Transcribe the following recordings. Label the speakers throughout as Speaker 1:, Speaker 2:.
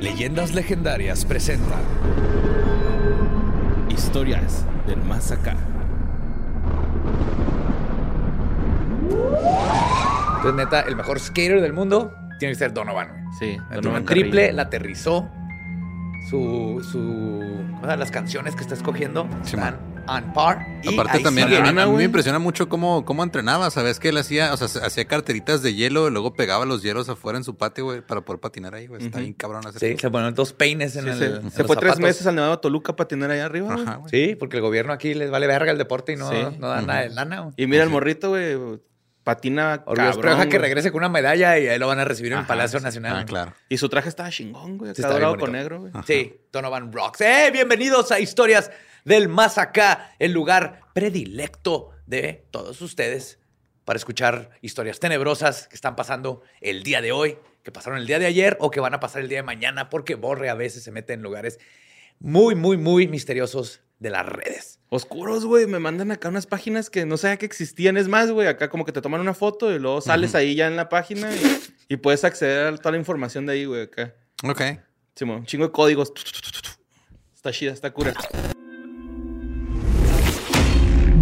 Speaker 1: Leyendas legendarias presenta
Speaker 2: Historias del más acá.
Speaker 1: Entonces, neta, el mejor skater del mundo tiene que ser Donovan.
Speaker 2: Sí, Donovan
Speaker 1: un triple,
Speaker 2: Carrillo.
Speaker 1: la aterrizó. Su, su, o sea, las canciones que está escogiendo
Speaker 3: Sí,
Speaker 1: están on par. y
Speaker 3: Aparte
Speaker 1: ahí
Speaker 3: también, a, mí- a mí
Speaker 1: güey.
Speaker 3: me impresiona mucho cómo, cómo entrenaba. ¿Sabes que él hacía? O sea, se- hacía carteritas de hielo y luego pegaba los hielos afuera en su patio, güey, para poder patinar ahí, güey. Está bien cabrón hacer
Speaker 1: Sí,
Speaker 3: eso.
Speaker 1: se ponen dos peines en
Speaker 2: Sí,
Speaker 1: el.
Speaker 2: se,
Speaker 1: en
Speaker 2: se
Speaker 1: los
Speaker 2: fue tres meses al Nevado de Toluca a patinar allá arriba.
Speaker 3: Ajá, güey.
Speaker 1: Sí, porque el gobierno aquí les vale verga el deporte y no,
Speaker 2: Sí.
Speaker 1: no da nada de lana. güey.
Speaker 2: Y mira el morrito, güey, patina cabrón.
Speaker 1: deja que regrese con una medalla y ahí lo van a recibir en el Palacio
Speaker 2: sí.
Speaker 1: Nacional.
Speaker 3: Ah, claro.
Speaker 2: Y su traje estaba chingón, güey.
Speaker 1: Está
Speaker 2: dorado con negro, güey.
Speaker 1: Sí, Donovan Rocks. ¡Eh! Bienvenidos a Historias del Más Acá, el lugar predilecto de todos ustedes para escuchar historias tenebrosas que están pasando el día de hoy, que pasaron el día de ayer o que van a pasar el día de mañana, porque Borre a veces se mete en lugares muy, muy, muy misteriosos de las redes.
Speaker 2: Oscuros, güey. Me mandan acá unas páginas que no sabía que existían. Es más, güey, acá como que te toman una foto y luego sales ahí ya en la página y, y puedes acceder a toda la información de ahí, güey, acá.
Speaker 3: Ok.
Speaker 2: Simón, un chingo de códigos. Está chida, está cura.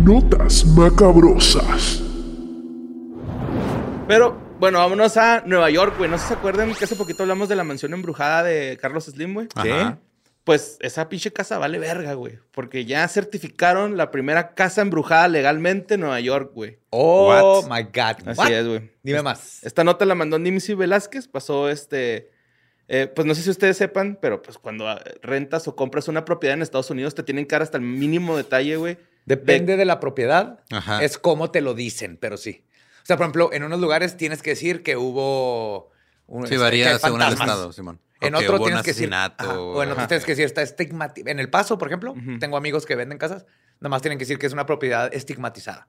Speaker 4: Notas macabrosas.
Speaker 2: Pero, bueno, vámonos a Nueva York, güey. No sé si se acuerdan que hace poquito hablamos de la mansión embrujada de Carlos Slim, güey.
Speaker 3: Ajá.
Speaker 2: Pues esa pinche casa vale verga, güey. Porque ya certificaron la primera casa embrujada legalmente en Nueva York, güey.
Speaker 1: Oh,
Speaker 3: What?
Speaker 1: my God.
Speaker 2: Así
Speaker 1: What?
Speaker 2: es, güey.
Speaker 1: Dime más.
Speaker 2: Esta nota la mandó Nimsi Velázquez. Pasó este. eh, pues no sé si ustedes sepan, pero pues cuando ah, rentas o compras una propiedad en Estados Unidos te tienen que dar hasta el mínimo detalle, güey.
Speaker 1: Depende de la propiedad,
Speaker 3: Ajá.
Speaker 1: es como te lo dicen, pero sí. O sea, por ejemplo, en unos lugares tienes que decir que hubo... un-
Speaker 3: Sí,
Speaker 1: este,
Speaker 3: varía según el estado, Simón.
Speaker 1: En otro tienes que decir... ajá, o en otro tienes que decir está estigmatizado. En El Paso, por ejemplo,
Speaker 2: Ujú.
Speaker 1: tengo amigos que venden casas, nada más tienen que decir que es una propiedad estigmatizada.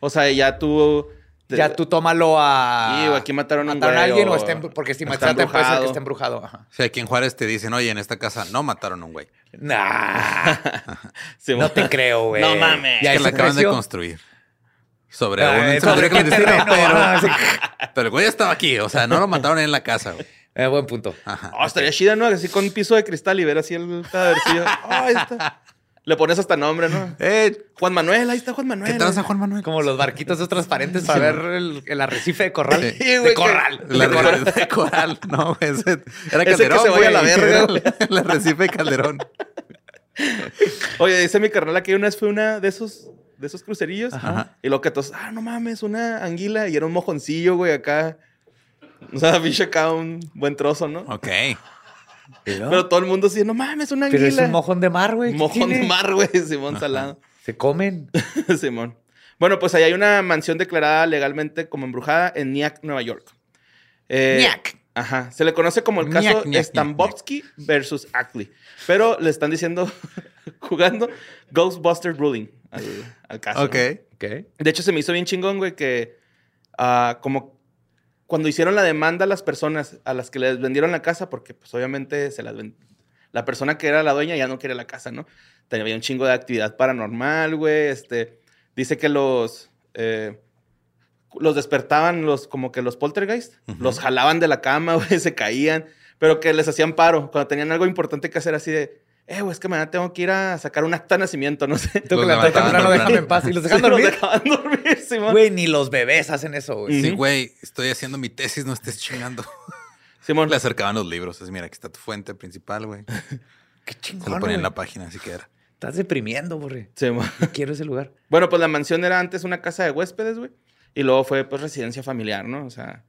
Speaker 2: O sea, ya tú. Te-
Speaker 1: Ya tú tómalo a...
Speaker 2: Sí, o aquí mataron a un
Speaker 1: mataron a alguien o,
Speaker 2: o
Speaker 1: está em- porque estigmatizada también puede ser que esté embrujado. Ajá.
Speaker 3: O sea, aquí en Juárez te dicen, oye, en esta casa no mataron a un güey.
Speaker 1: Nah, no te creo, güey.
Speaker 2: No mames.
Speaker 1: Ya
Speaker 3: Es que la acaban de construir. Sobre
Speaker 1: Ah,
Speaker 3: un
Speaker 1: ¿sobre
Speaker 3: clandestino, pero, pero el güey estaba aquí. O sea, no lo mataron en la casa, güey.
Speaker 1: Eh, buen punto.
Speaker 3: Ajá.
Speaker 2: Oh, estaría chida, ¿no? Así con piso de cristal y ver así el cadávercillo. Oh, ahí está. Le pones hasta nombre, ¿no?
Speaker 3: Eh,
Speaker 2: Juan Manuel, ahí está Juan Manuel.
Speaker 3: ¿Qué tranza, Juan Manuel?
Speaker 1: Como los barquitos esos transparentes para ver el, el arrecife de corral.
Speaker 3: Sí.
Speaker 2: Güey,
Speaker 1: de
Speaker 2: que-
Speaker 1: corral.
Speaker 3: La
Speaker 1: de corral.
Speaker 3: de, coral, no, güey, ese era
Speaker 2: Ese que
Speaker 3: Calderón,
Speaker 2: se vaya a la
Speaker 3: güey,
Speaker 2: verga, güey.
Speaker 3: El arrecife de Calderón.
Speaker 2: Oye, dice mi carnal que una vez fue una de esos, de esos crucerillos.
Speaker 3: Ajá.
Speaker 2: Y lo que todos, ah, no mames, una anguila. Y era un mojoncillo, güey, acá. O sea, bicho acá un buen trozo, ¿no?
Speaker 3: Ok.
Speaker 2: Pero todo el mundo decía, no mames, una anguila.
Speaker 1: Pero es un mojón de mar, güey. ¿qué
Speaker 2: Mojón de mar, güey, Simón Salado.
Speaker 1: Se comen.
Speaker 2: Simón. Bueno, pues ahí hay una mansión declarada legalmente como embrujada en Nyack, Nueva York. Eh,
Speaker 1: Nyack.
Speaker 2: Ajá. Se le conoce como el caso Stambovsky versus Ackley. Pero le están diciendo, jugando Ghostbuster Ruling al, al caso.
Speaker 3: Ok.
Speaker 2: ¿no?
Speaker 1: Ok.
Speaker 2: De hecho, se me hizo bien chingón, güey, que ah, como cuando hicieron la demanda a las personas a las que les vendieron la casa, porque pues obviamente se las la persona que era la dueña ya no quiere la casa, ¿no? Tenía un chingo de actividad paranormal, güey, este... dice que los, eh, los despertaban los, como que los poltergeist, los jalaban de la cama, güey, se caían, pero que les hacían paro cuando tenían algo importante que hacer así de, eh, güey, es que mañana tengo que ir a sacar un acta de nacimiento, no sé.
Speaker 1: Tengo que
Speaker 3: Los
Speaker 1: levantar temprano, déjame en paz. Y los dejan
Speaker 2: Sí, los
Speaker 1: dormir.
Speaker 2: dejaban dormir, Simón.
Speaker 1: Güey, ni los bebés hacen eso, güey.
Speaker 3: Sí, güey, estoy haciendo mi tesis, no estés chingando.
Speaker 2: Simón.
Speaker 3: Le acercaban los libros. Así, mira, aquí está tu fuente principal, güey.
Speaker 1: Qué
Speaker 3: Se
Speaker 1: chingón,
Speaker 3: lo ponían en la página, así que era.
Speaker 1: Estás deprimiendo, borre.
Speaker 2: Simón.
Speaker 1: Quiero ese lugar.
Speaker 2: Bueno, pues la mansión era antes una casa de huéspedes, güey. Y luego fue, pues, residencia familiar, ¿no? O sea,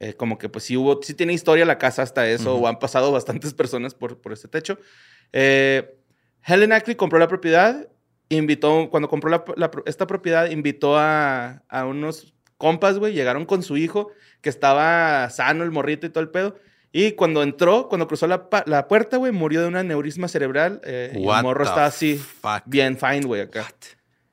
Speaker 2: eh, como que, pues, sí hubo, sí tiene historia la casa hasta eso, o han pasado bastantes personas por, por este techo. Eh, Helen Ackley compró la propiedad, invitó, cuando compró la- la pro- esta propiedad, invitó a, a unos compas, güey, llegaron con su hijo, que estaba sano, el morrito y todo el pedo. Y cuando entró, cuando cruzó la, la puerta, güey, murió de un aneurisma cerebral. eh, y el morro
Speaker 3: the
Speaker 2: está así,
Speaker 3: fuck?
Speaker 2: bien fine, güey, acá.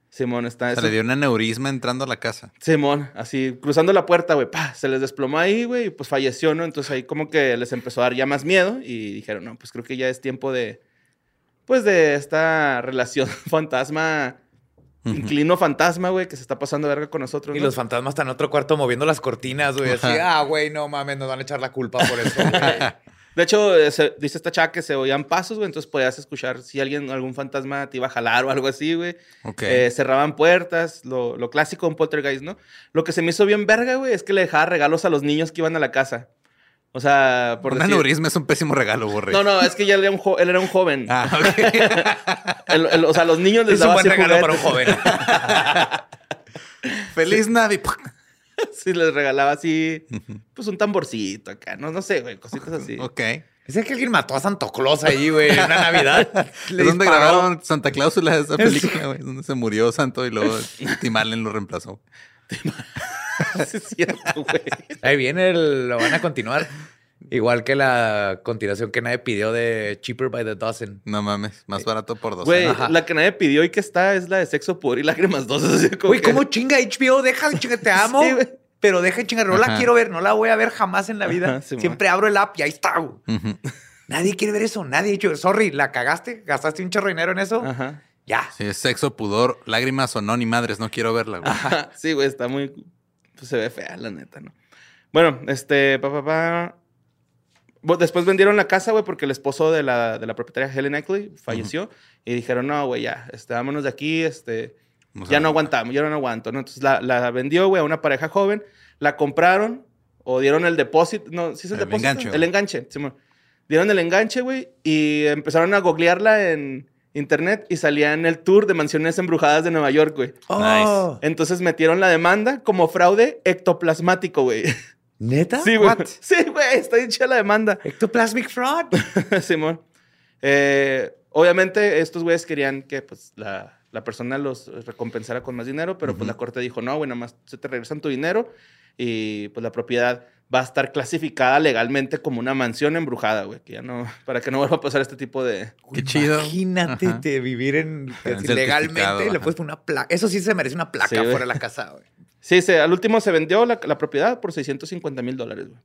Speaker 2: Simón está...
Speaker 3: Se
Speaker 2: eso-
Speaker 3: le dio un aneurisma entrando a la casa.
Speaker 2: Simón, así cruzando la puerta, güey, pa, se les desplomó ahí, güey, y pues falleció, ¿no? Entonces ahí como que les empezó a dar ya más miedo y dijeron, no, pues creo que ya es tiempo de, pues de esta relación fantasma, inclino fantasma, güey, que se está pasando de verga con nosotros.
Speaker 1: Y
Speaker 2: ¿no?
Speaker 1: los fantasmas están en otro cuarto moviendo las cortinas, güey. Así, ah, güey, no mames, nos van a echar la culpa por eso, güey.
Speaker 2: De hecho, se- dice esta chava que se oían pasos, güey, entonces podías escuchar si alguien, algún fantasma te iba a jalar o algo así, güey.
Speaker 3: Ok.
Speaker 2: Eh, cerraban puertas, lo, lo clásico de un poltergeist, ¿no? Lo que se me hizo bien verga, güey, es que le dejaba regalos a los niños que iban a la casa. O sea, por
Speaker 3: un
Speaker 2: decir...
Speaker 3: aneurisma es un pésimo regalo, borre.
Speaker 2: No, no, es que ya él era un, jo- él era un joven.
Speaker 3: Ah, ok.
Speaker 2: El- el- o sea, los niños les
Speaker 1: Es un
Speaker 2: daba
Speaker 1: buen
Speaker 2: así
Speaker 1: regalo para un joven.
Speaker 3: Feliz Navi.
Speaker 2: Sí, les regalaba así, pues un tamborcito acá, no, no sé, güey, cositas así.
Speaker 3: Ok.
Speaker 1: Es que alguien mató a Santo Claus ahí, güey, en una Navidad.
Speaker 3: ¿Es donde grabaron Santa Cláusula esa película, güey? Donde se murió Santo y luego Tim Allen lo reemplazó.
Speaker 2: Sí, es cierto, güey.
Speaker 1: Ahí viene, el- lo van a continuar. Igual que la continuación que nadie pidió de Cheaper by the Dozen.
Speaker 3: No mames, más barato por dos.
Speaker 2: Güey, la que nadie pidió y que está es la de sexo, pudor y lágrimas dos. así como
Speaker 1: Güey,
Speaker 2: que-
Speaker 1: ¿cómo chinga HBO? Deja de chingar, te amo.
Speaker 2: Sí,
Speaker 1: pero deja de chingar. No la quiero ver, no la voy a ver jamás en la vida.
Speaker 2: Ajá, sí,
Speaker 1: Siempre abro el app y ahí está.
Speaker 3: Ujú.
Speaker 1: Nadie quiere ver eso. Nadie ha dicho, sorry, la cagaste, gastaste un chorro de dinero en eso.
Speaker 2: Ajá.
Speaker 1: Ya.
Speaker 3: Sí, sexo, pudor, lágrimas o no, ni madres. No quiero verla, güey.
Speaker 2: Ajá, Sí, güey, está muy. Pues se ve fea, la neta, ¿no? Bueno, este, papá, después vendieron la casa, güey, porque el esposo de la, de la propietaria Helen Eckley falleció. Y dijeron, no, güey, ya, este, vámonos de aquí, este. Ya no aguantamos, ya no aguanto, ¿no? Entonces la, la vendió, güey, a una pareja joven, la compraron o dieron el depósito, no, ¿sí es el,
Speaker 3: El
Speaker 2: depósito?
Speaker 3: enganche,
Speaker 2: El enganche, Simón. Dieron el enganche, güey, y empezaron a googlearla en internet y salía en el tour de mansiones embrujadas de Nueva York, güey.
Speaker 1: Oh.
Speaker 2: Entonces metieron la demanda como fraude ectoplasmático, güey.
Speaker 1: ¿Neta?
Speaker 2: Sí, güey.
Speaker 1: What?
Speaker 2: Sí, güey, está hecha la demanda.
Speaker 1: Ectoplasmic fraud.
Speaker 2: Simón. Eh, obviamente, estos güeyes querían que pues, la, la persona los recompensara con más dinero, pero pues la corte dijo, no, güey, nada más se te regresan tu dinero y pues la propiedad va a estar clasificada legalmente como una mansión embrujada, güey, que ya no, para que no vuelva a pasar este tipo de...
Speaker 3: Qué chido.
Speaker 1: Imagínate
Speaker 3: Ajá.
Speaker 1: de vivir en
Speaker 3: certificado,
Speaker 1: legalmente. Le
Speaker 3: ajá.
Speaker 1: puedes poner una placa. Eso sí se merece una placa
Speaker 2: Sí,
Speaker 1: fuera de la casa, güey.
Speaker 2: Sí, se, al último se vendió la, la propiedad por 650 mil dólares, güey.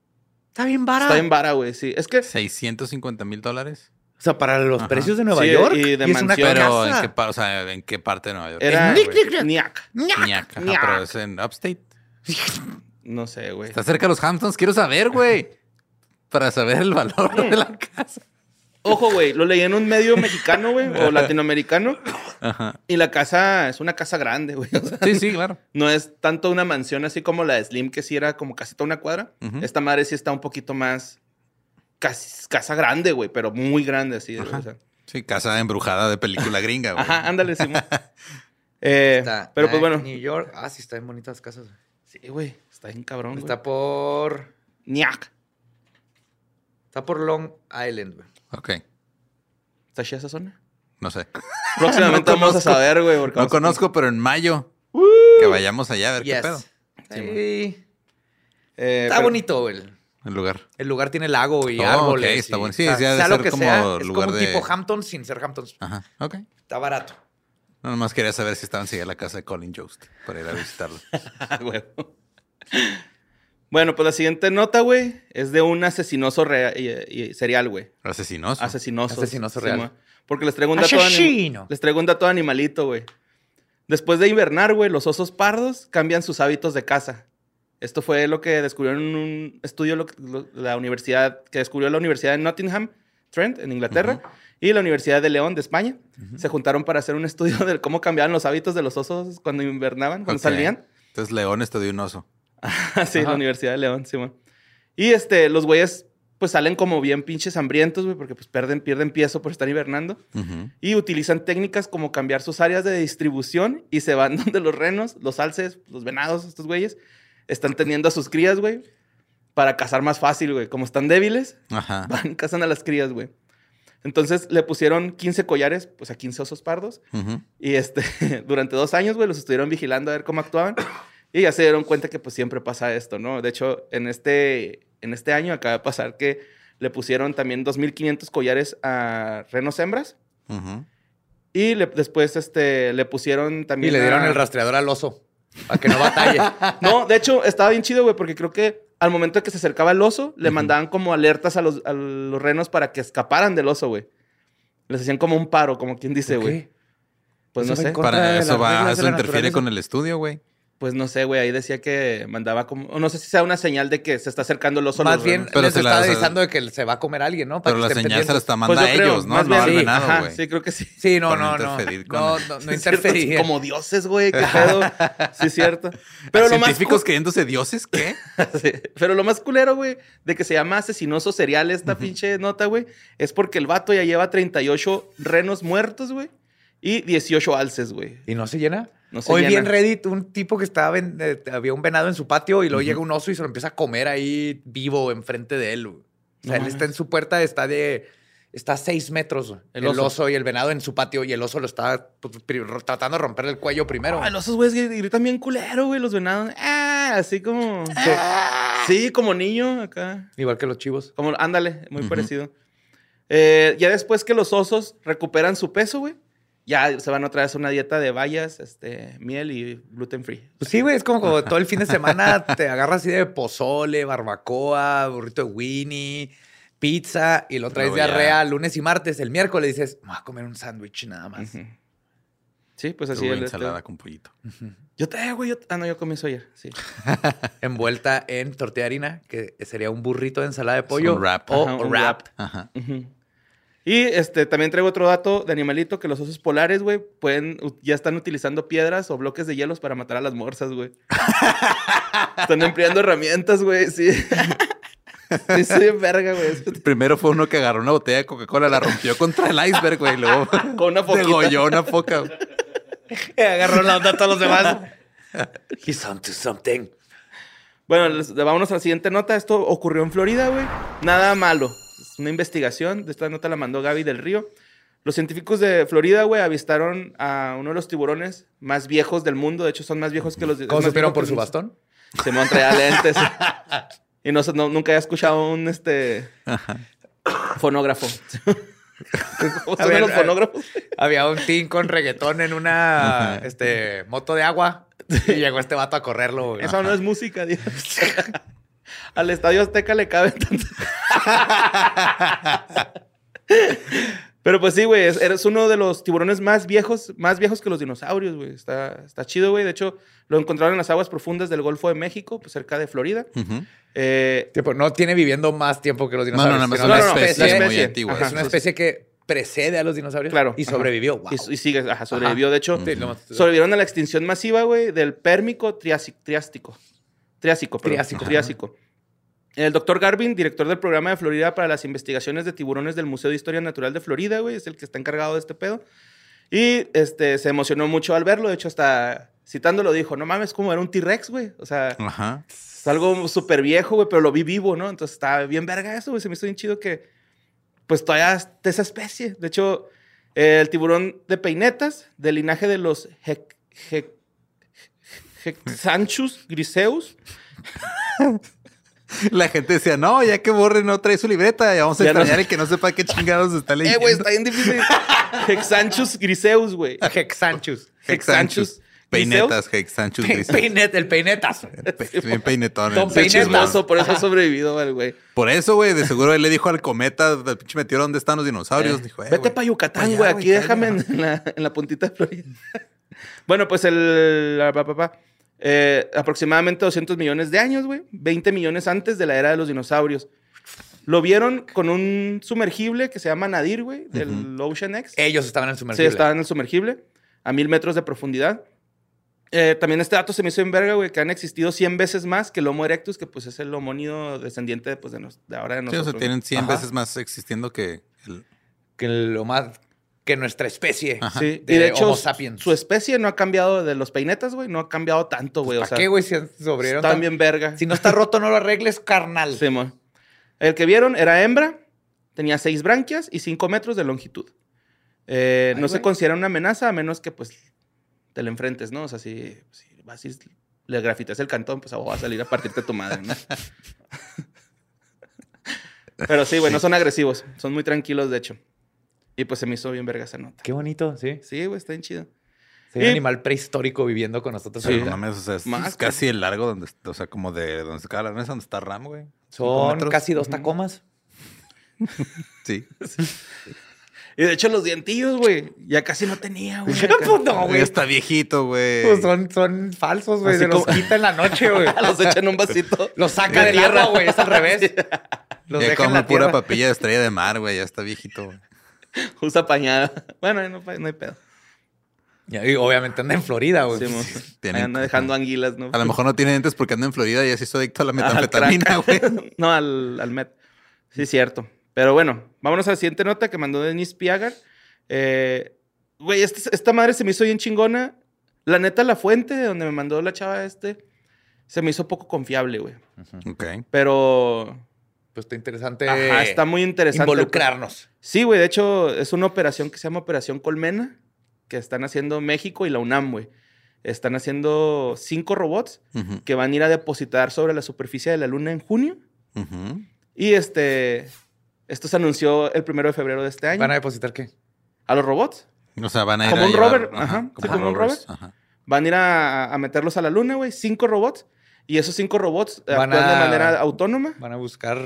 Speaker 1: Está bien vara.
Speaker 2: Está en vara, güey, sí. Es que...
Speaker 3: 650 mil dólares.
Speaker 1: O sea, para los
Speaker 3: Ajá.
Speaker 1: precios de Nueva
Speaker 2: Sí,
Speaker 1: York.
Speaker 2: y de
Speaker 1: es una
Speaker 2: mansión.
Speaker 3: Pero ¿en qué, o sea, ¿en qué parte de Nueva York?
Speaker 2: Era
Speaker 1: Nick, Nick, Nick.
Speaker 2: Niac.
Speaker 3: Ñac. Ajá,
Speaker 2: Ñac.
Speaker 3: pero es en Upstate.
Speaker 2: No sé, güey.
Speaker 3: Está cerca de los Hamptons. Quiero saber, güey. Para saber el valor de la casa.
Speaker 2: Ojo, güey, lo leí en un medio mexicano, güey, o latinoamericano.
Speaker 3: Ajá.
Speaker 2: Y la casa es una casa grande, güey. O sea,
Speaker 3: Sí, sí, claro.
Speaker 2: no es tanto una mansión así como la de Slim, que sí era como casi toda una cuadra. Esta madre sí está un poquito más. Casi, casa grande, güey, pero muy grande así. güey, o sea.
Speaker 3: Sí, casa embrujada de película gringa, güey.
Speaker 2: Ajá, ándale, Simón. Eh,
Speaker 1: Está
Speaker 2: pero pues
Speaker 1: en
Speaker 2: bueno.
Speaker 1: New York. Ah, sí, está en bonitas casas. güey.
Speaker 2: Sí, güey, está bien cabrón.
Speaker 1: Está
Speaker 2: Está
Speaker 1: por.
Speaker 2: Ñac.
Speaker 1: Está por Long Island, güey.
Speaker 3: Ok.
Speaker 2: ¿Está chida esa zona?
Speaker 3: No sé.
Speaker 2: Próximamente
Speaker 3: No
Speaker 2: vamos a saber, güey. porque
Speaker 3: No
Speaker 2: a-
Speaker 3: conozco, pero en mayo. Que vayamos allá a ver qué pedo.
Speaker 1: Sí.
Speaker 2: Eh,
Speaker 1: Está
Speaker 2: pero-
Speaker 1: bonito, güey.
Speaker 3: El lugar.
Speaker 1: El lugar tiene lago y
Speaker 3: Oh,
Speaker 1: árboles.
Speaker 3: ok, está
Speaker 1: y-
Speaker 3: bueno. Sí,
Speaker 1: sea,
Speaker 3: sí,
Speaker 1: sea lo que
Speaker 3: como
Speaker 1: sea, es
Speaker 3: lugar
Speaker 1: como
Speaker 3: de-
Speaker 1: tipo Hamptons sin ser Hamptons.
Speaker 3: Ajá. Ok.
Speaker 1: Está barato.
Speaker 3: No, nomás quería saber si estaban siguiendo la casa de Colin Jost para ir a visitarlo.
Speaker 2: Ah, güey. Bueno, pues la siguiente nota, güey, es de un asesinoso rea- y- y- serial, güey.
Speaker 3: Asesinoso.
Speaker 2: Asesinoso.
Speaker 1: Asesinoso real.
Speaker 2: Porque les traigo un dato,
Speaker 1: Asesino.
Speaker 2: les traigo un dato animalito, güey. Después de invernar, güey, los osos pardos cambian sus hábitos de caza. Esto fue lo que descubrieron en un estudio lo- lo- la universidad que descubrió la Universidad de Nottingham, Trent, en Inglaterra, y la Universidad de León de España. Se juntaron para hacer un estudio de cómo cambiaban los hábitos de los osos cuando invernaban, cuando salían.
Speaker 3: Entonces, León está de un oso.
Speaker 2: sí, la Universidad de León, sí, man. Y este, los güeyes pues salen como bien pinches hambrientos, güey, porque pues pierden, pierden piezo por estar hibernando. Y utilizan técnicas como cambiar sus áreas de distribución y se van donde los renos, los alces, los venados, estos güeyes, están teniendo a sus crías, güey, para cazar más fácil, güey. Como están débiles,
Speaker 3: Ajá.
Speaker 2: van y cazan a las crías, güey. Entonces le pusieron 15 collares, pues a 15 osos pardos. Y este, durante dos años, güey, los estuvieron vigilando a ver cómo actuaban. Y ya se dieron cuenta que pues siempre pasa esto, ¿no? De hecho, en este, en este año acaba de pasar que le pusieron también 2.500 collares a renos hembras. Y le- después este, le pusieron
Speaker 1: Y
Speaker 2: también...
Speaker 1: le dieron
Speaker 2: a-
Speaker 1: el rastreador al oso. Para que no batalle.
Speaker 2: No, de hecho, estaba bien chido, güey, porque creo que al momento de que se acercaba el oso, le mandaban como alertas a los, a los renos para que escaparan del oso, güey. Les hacían como un paro, como quien dice,
Speaker 1: ¿Por
Speaker 2: güey. Pues
Speaker 1: Eso
Speaker 2: no sé.
Speaker 3: Para eso va, eso interfiere
Speaker 1: naturaleza.
Speaker 3: con el estudio, güey.
Speaker 2: Pues no sé, güey. Ahí decía que mandaba como. o no sé si sea una señal de que se está acercando el oso.
Speaker 1: Más
Speaker 2: los
Speaker 1: bien.
Speaker 3: Pero
Speaker 1: les
Speaker 3: se
Speaker 1: está
Speaker 3: la-
Speaker 1: avisando de que se va a comer a alguien, ¿no? Para
Speaker 3: Pero la
Speaker 1: que estén
Speaker 3: señal se la está
Speaker 2: Pues
Speaker 3: mandando a
Speaker 2: creo,
Speaker 3: ellos, ¿no?
Speaker 2: más
Speaker 3: No
Speaker 2: bien, sí.
Speaker 3: venado,
Speaker 2: Ajá,
Speaker 3: güey.
Speaker 2: sí, creo que sí.
Speaker 1: Sí, no, no,
Speaker 3: no
Speaker 1: no. No,
Speaker 3: el-
Speaker 1: no, no
Speaker 2: cierto,
Speaker 1: interferir.
Speaker 2: Como dioses, güey. Qué pedo. Sí, es cierto. Pero lo más.
Speaker 3: ¿Científicos
Speaker 2: cu-
Speaker 3: creyéndose dioses? ¿Qué?
Speaker 2: Sí, Pero lo más culero, güey, de que se llama asesinoso serial esta pinche nota, güey, es porque el vato ya lleva 38 renos muertos, güey, y 18 alces, güey.
Speaker 1: ¿Y no se llena?
Speaker 2: No
Speaker 1: Hoy vi en Reddit un tipo que estaba en- eh, había un venado en su patio y luego llega un oso y se lo empieza a comer ahí vivo enfrente de él. güey. O sea,
Speaker 2: No
Speaker 1: él está en su puerta, está de está a seis metros güey,
Speaker 2: El
Speaker 1: el,
Speaker 2: oso.
Speaker 1: oso. y el venado en su patio y el oso lo está pues, tratando de romper el cuello primero.
Speaker 2: Ay, los osos, güeyes, gri- gritan bien culero, güey, los venados. Ah, así como... Sí, como niño acá.
Speaker 1: Igual que los chivos.
Speaker 2: Como, ándale, muy parecido. Eh, ya después que los osos recuperan su peso, güey, ya se van otra vez a una dieta de bayas, este, miel y gluten free.
Speaker 1: Pues sí, güey, es como, como todo el fin de semana te agarras así de pozole, barbacoa, burrito de Winnie, pizza y lo traes
Speaker 3: ya-
Speaker 1: diarrea lunes y martes. El miércoles dices, me voy a comer un sándwich nada más.
Speaker 2: Sí, pues así
Speaker 3: Tuvo
Speaker 2: el-
Speaker 3: ensalada
Speaker 2: este-
Speaker 3: con pollito.
Speaker 2: Yo te, güey, yo... Ah, no, yo comí eso ayer, sí.
Speaker 1: Envuelta en tortilla de harina, que sería un burrito de ensalada de pollo.
Speaker 3: un wrap.
Speaker 1: O
Speaker 2: Ajá, un
Speaker 1: wrap.
Speaker 3: Ajá.
Speaker 2: Ujú. Y este, también traigo otro dato de animalito, que los osos polares, güey, pueden, ya están utilizando piedras o bloques de hielos para matar a las morsas, güey. están empleando herramientas, güey, sí. sí, sí, verga, güey.
Speaker 3: Primero fue uno que agarró una botella de Coca-Cola, la rompió contra el iceberg, güey. y Luego
Speaker 2: Con una foquita.
Speaker 3: degolló una foca. güey.
Speaker 1: Agarró la onda a todos los demás. He's on to something.
Speaker 2: Bueno, les- vámonos a la siguiente nota. Esto ocurrió en Florida, güey. Nada malo. Una investigación. Esta nota la mandó Gaby del Río. Los científicos de Florida, güey, avistaron a uno de los tiburones más viejos del mundo. De hecho, son más viejos que los...
Speaker 1: ¿Cómo supieron por su bastón?
Speaker 2: Simón traía lentes. y no, nunca había escuchado un este fonógrafo. ¿Cómo
Speaker 1: A
Speaker 2: suenan
Speaker 1: ver,
Speaker 2: los
Speaker 1: a-
Speaker 2: fonógrafos?
Speaker 1: Había un team con reggaetón en una este, moto de agua y llegó este vato a correrlo. güey.
Speaker 2: Eso no es música, Dios. Al estadio Azteca le cabe tanto. Pero pues sí, güey, es- eres uno de los tiburones más viejos, más viejos que los dinosaurios, güey. Está, está chido, güey. De hecho, lo encontraron en las aguas profundas del Golfo de México, pues cerca de Florida. Eh,
Speaker 1: Tipo, no tiene viviendo más tiempo que los
Speaker 3: No,
Speaker 1: dinosaurios.
Speaker 3: no, no, es una
Speaker 1: la
Speaker 3: especie, muy
Speaker 2: especie.
Speaker 3: antigua.
Speaker 2: Ajá.
Speaker 1: Es una especie que precede a los dinosaurios
Speaker 2: Claro.
Speaker 1: y sobrevivió. Wow.
Speaker 2: Y, y sigue, ajá, sobrevivió. De hecho,
Speaker 1: Sí,
Speaker 2: sobrevivieron a la extinción masiva, güey, del pérmico triásico. Triástico. Triásico, perdón.
Speaker 1: Triásico.
Speaker 2: Triásico. El doctor Garvin, director del programa de Florida para las investigaciones de tiburones del Museo de Historia Natural de Florida, güey, es el que está encargado de este pedo. Y este, se emocionó mucho al verlo. De hecho, hasta citándolo dijo, no mames, como era un T-Rex, güey. O sea,
Speaker 3: Ajá.
Speaker 2: es algo súper viejo, güey, pero lo vi vivo, ¿no? Entonces está bien verga eso, güey. Se me hizo bien chido que, pues todavía de esa especie. De hecho, eh, el tiburón de peinetas, del linaje de los Hexanchus griseus.
Speaker 3: La gente decía, no, ya que Borre no trae su libreta, ya vamos a
Speaker 2: Ya
Speaker 3: extrañar el que no sepa qué chingados está
Speaker 2: Eh,
Speaker 3: leyendo.
Speaker 2: güey, está bien difícil. Hexanchus griseus, güey.
Speaker 1: Hexanchus.
Speaker 3: Hexanchus. Peinetas, Hexanchus.
Speaker 1: Pe-
Speaker 3: gris.
Speaker 1: peinet, el peinetazo.
Speaker 3: Pe- Bien peinetón.
Speaker 1: Don
Speaker 3: el
Speaker 2: Qué
Speaker 1: Peineta.
Speaker 2: chismoso, por eso ha sobrevivido, el güey.
Speaker 3: Por eso, güey, de seguro él le dijo al cometa, del pinche meteoro, ¿dónde están los dinosaurios? Dijo, eh,
Speaker 2: Vete para Yucatán, güey. Aquí déjame en la, en la puntita de Florida. Bueno, pues el... la- pa- pa- pa, eh, aproximadamente 200 millones de años, güey. 20 millones antes de la era de los dinosaurios. Lo vieron con un sumergible que se llama Nadir, güey, del Ocean X.
Speaker 1: Ellos estaban en el
Speaker 2: Sí,
Speaker 1: sumergible.
Speaker 2: estaba en el sumergible, a mil metros de profundidad. Eh, también este dato se me hizo en verga, güey, que han existido 100 veces más que el Homo erectus, que pues es el homónido descendiente pues, de, nos- de ahora de
Speaker 3: Sí, o
Speaker 2: nosotros.
Speaker 3: sea, tienen 100
Speaker 1: Ajá.
Speaker 3: veces más existiendo que el...
Speaker 1: Que lo más... Que nuestra especie.
Speaker 2: Sí,
Speaker 1: de
Speaker 2: y de hecho,
Speaker 1: Homo sapiens.
Speaker 2: su especie no ha cambiado de los peinetas, güey, no ha cambiado tanto, güey. o
Speaker 1: ¿Para
Speaker 2: sea,
Speaker 1: qué, güey? Si sobrevivieron
Speaker 2: bien verga.
Speaker 1: Si no está roto, no lo arregles, carnal.
Speaker 2: Simón. El que vieron era hembra, tenía seis branquias y 5 metros de longitud. Eh,
Speaker 1: Ay,
Speaker 2: no se considera una amenaza a menos que, pues, te la enfrentes, ¿no? O sea, si, si vas y le grafitas el cantón, pues va a salir a partirte tu madre, ¿no? Pero sí, güey, no son agresivos. Son muy tranquilos, de hecho. Y pues se me hizo bien verga esa nota.
Speaker 1: Qué bonito, sí.
Speaker 2: Sí, güey, está bien chido.
Speaker 1: Sí, un
Speaker 2: Y-
Speaker 1: animal prehistórico viviendo con nosotros.
Speaker 3: Pero
Speaker 1: ahorita.
Speaker 3: no mames, o sea, es
Speaker 2: Más,
Speaker 3: casi el largo donde, o sea, como de donde se acaba la mesa, donde está Ram, güey.
Speaker 1: Son casi dos tacomas.
Speaker 3: Sí.
Speaker 2: Y de hecho, los dientillos, güey, ya casi no tenía, güey.
Speaker 1: Pues no, güey.
Speaker 3: Ya está viejito, güey.
Speaker 1: Pues son, son falsos, güey. Se los
Speaker 2: como-
Speaker 1: quita en la noche, güey.
Speaker 2: los echan en un vasito.
Speaker 1: Los saca
Speaker 2: de
Speaker 1: del
Speaker 2: tierra.
Speaker 1: agua, güey. Es al revés. Los
Speaker 3: ya
Speaker 1: deja en
Speaker 3: come
Speaker 1: la
Speaker 3: pura
Speaker 1: tierra.
Speaker 3: papilla de estrella de mar, güey. Ya está viejito, güey.
Speaker 2: Usa pañada. Bueno, no, no hay pedo.
Speaker 1: Y obviamente anda en Florida, güey.
Speaker 2: Sí,
Speaker 3: tienen-
Speaker 2: anda dejando anguilas, ¿no?
Speaker 3: A lo mejor no tiene dientes porque anda en Florida y ya se hizo adicto a la metanfetamina, güey.
Speaker 2: no, al, al Met. Sí, cierto. Pero bueno, vámonos a la siguiente nota que mandó Denise Piagar. Eh, Güey, esta, esta madre se me hizo bien chingona. La neta, la fuente de donde me mandó la chava este se me hizo poco confiable, güey.
Speaker 3: Ok.
Speaker 2: Pero
Speaker 1: Pues está interesante.
Speaker 2: ajá, está muy interesante.
Speaker 1: Involucrarnos.
Speaker 2: Sí, güey. De hecho, es una operación que se llama Operación Colmena, que están haciendo México y la UNAM, güey. Están haciendo cinco robots que van a ir a depositar sobre la superficie de la Luna en junio.
Speaker 3: ujú.
Speaker 2: Y este, esto se anunció el primero de febrero de este año.
Speaker 1: ¿Van a depositar qué?
Speaker 2: A los robots.
Speaker 3: O sea, van a ir
Speaker 2: Como
Speaker 3: a
Speaker 2: un
Speaker 3: llevar-
Speaker 2: rover, ajá, sí, como un rover.
Speaker 3: ajá.
Speaker 2: Van a ir a, a meterlos a la Luna, güey. Cinco robots. Y esos cinco robots
Speaker 1: Van
Speaker 2: actúan de
Speaker 1: a-
Speaker 2: manera autónoma.
Speaker 1: Van a buscar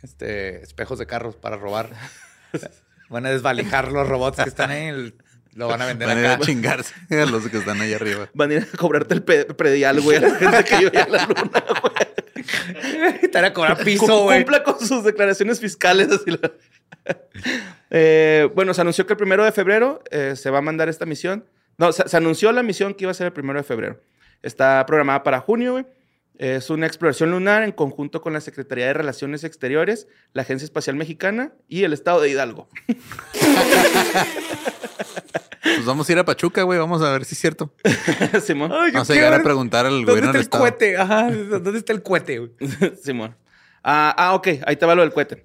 Speaker 1: este, espejos de carros para robar. Van a desvalijar los robots que están ahí. Lo van a vender
Speaker 3: Van a ir a
Speaker 1: acá.
Speaker 3: chingarse a los que están ahí arriba.
Speaker 2: Van a ir a cobrarte el predial, güey, a la gente que vive a la Luna, güey.
Speaker 1: Te van a cobrar piso, güey.
Speaker 2: Cumpla con sus declaraciones fiscales. Así la- Eh, bueno, se anunció que el primero de febrero eh, se va a mandar esta misión. No, se, se anunció la misión que iba a ser el primero de febrero. Está programada para junio, güey. Es una exploración lunar en conjunto con la Secretaría de Relaciones Exteriores, la Agencia Espacial Mexicana y el Estado de Hidalgo.
Speaker 3: Pues vamos a ir a Pachuca, güey. Vamos a ver si es cierto.
Speaker 2: Simón.
Speaker 1: Ay,
Speaker 3: Vamos a llegar a preguntar al
Speaker 1: ¿Dónde
Speaker 3: gobierno
Speaker 1: está
Speaker 3: del
Speaker 1: el
Speaker 3: estado.
Speaker 1: cohete? Ajá. ¿Dónde está el cohete, güey?
Speaker 2: Simón. Ah, ah, ok. Ahí te va lo del cohete.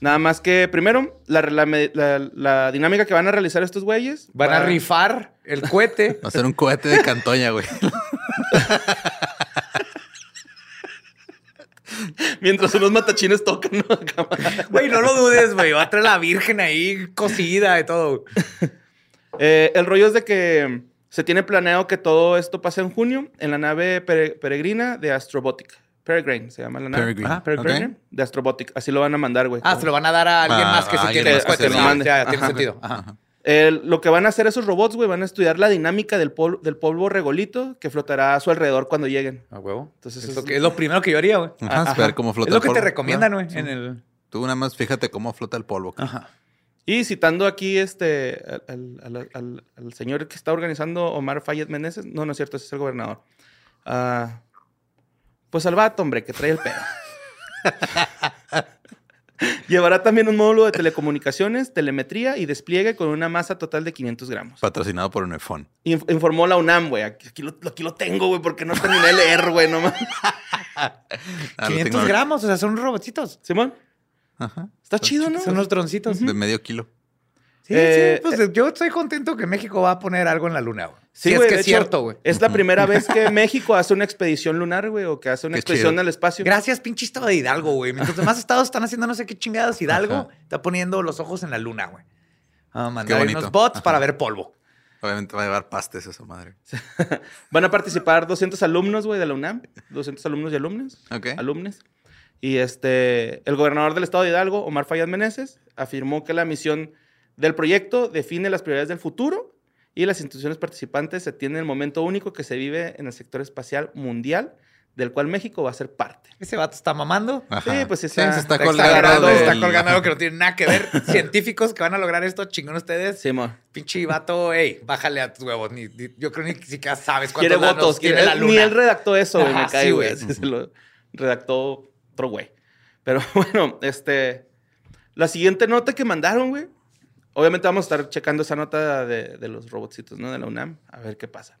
Speaker 2: Nada más que primero, la, la- la- la dinámica que van a realizar estos güeyes.
Speaker 1: Van a rifar el cohete.
Speaker 3: Va a ser un cohete de cantoña, güey.
Speaker 2: Mientras unos matachines tocan, ¿no?
Speaker 1: Güey, no lo dudes, güey. Va a traer la virgen ahí cocida y todo.
Speaker 2: Eh, el rollo es de que se tiene planeado que todo esto pase en junio en la nave pere- peregrina de Astrobotic. Peregrine se llama la nave.
Speaker 3: Peregrine.
Speaker 1: Ajá, Peregrine.
Speaker 3: Ok.
Speaker 2: De Astrobotic. Así lo van a mandar, güey.
Speaker 1: Ah, se lo van a dar a alguien
Speaker 3: Ah,
Speaker 1: más que
Speaker 3: alguien
Speaker 1: tiene
Speaker 2: que se lo
Speaker 1: Ah,
Speaker 2: mande.
Speaker 1: ya, tiene sentido. Ajá.
Speaker 2: Eh, lo que van a hacer esos robots, güey, van a estudiar la dinámica del, pol- del polvo regolito que flotará a su alrededor cuando lleguen.
Speaker 1: A huevo.
Speaker 2: Entonces,
Speaker 1: es,
Speaker 2: es-
Speaker 1: lo que, es lo primero que yo haría, güey.
Speaker 3: Ajá,
Speaker 2: Ajá.
Speaker 3: ver cómo flota
Speaker 1: Es lo
Speaker 3: el
Speaker 1: que te recomiendan, güey.
Speaker 3: Sí.
Speaker 1: En el...
Speaker 3: Tú nada más fíjate cómo flota el polvo.
Speaker 1: Ajá.
Speaker 2: Y citando aquí este, al, al- al- al- al señor que está organizando, Omar Fayed Meneses. No, no es cierto, ese es el gobernador. Ah, pues al vato, hombre, que trae el pedo. Llevará también un módulo de telecomunicaciones, telemetría y despliegue con una masa total de 500 gramos.
Speaker 3: Patrocinado por un iPhone.
Speaker 2: Inf- informó la UNAM, güey. Aquí, lo, aquí lo tengo, güey, porque no terminé de leer, güey, no mames.
Speaker 3: Ah, lo
Speaker 1: 500
Speaker 3: tengo-
Speaker 1: gramos, o sea, son robotitos.
Speaker 2: Simón,
Speaker 3: Ajá.
Speaker 2: está chido, ¿no?
Speaker 1: Son unos droncitos.
Speaker 3: De medio kilo.
Speaker 1: Sí,
Speaker 2: Eh,
Speaker 1: sí, pues yo estoy contento que México va a poner algo en la luna, güey.
Speaker 2: Sí,
Speaker 1: Sí, es que es
Speaker 2: hecho,
Speaker 1: cierto, güey.
Speaker 2: Es la primera vez que México hace una expedición lunar, güey, o que hace una
Speaker 3: Qué
Speaker 2: expedición
Speaker 3: chido.
Speaker 2: al espacio.
Speaker 1: Gracias, pinche estado de Hidalgo, güey. Mientras los demás estados están haciendo no sé qué chingados, Hidalgo
Speaker 3: Ajá.
Speaker 1: está poniendo los ojos en la luna, güey. A
Speaker 3: Qué
Speaker 1: mandar
Speaker 3: bonito.
Speaker 1: unos bots
Speaker 3: Ajá.
Speaker 1: para ver polvo.
Speaker 3: Obviamente va a llevar pastes esa madre.
Speaker 2: Van a participar 200 alumnos, güey, de la UNAM. 200 alumnos y alumnas.
Speaker 3: Ok.
Speaker 2: Alumnes. Y este, el gobernador del estado de Hidalgo, Omar Fayad Meneses, afirmó que la misión del proyecto define las prioridades del futuro y las instituciones participantes se tiene el momento único que se vive en el sector espacial mundial, del cual México va a ser parte.
Speaker 1: Ese vato está mamando.
Speaker 3: Ajá.
Speaker 2: Sí, pues
Speaker 3: Sí,
Speaker 2: está-
Speaker 3: se está colgando.
Speaker 1: está colgando algo que no tiene nada que ver. Científicos que van a lograr esto, chingón ustedes.
Speaker 2: Simón.
Speaker 1: Pinche vato, ey, bájale a tus huevos. Ni- ni- yo creo ni siquiera sabes cuántos
Speaker 2: Quiere votos. quiere-
Speaker 1: la luna.
Speaker 2: Ni él redactó eso, güey.
Speaker 1: Ajá,
Speaker 2: Me cae,
Speaker 1: sí,
Speaker 2: güey. Se lo redactó otro güey. Pero bueno, este. La siguiente nota que mandaron, güey. Obviamente vamos a estar checando esa nota de, de los robotcitos, ¿no? De la UNAM. A ver qué pasa.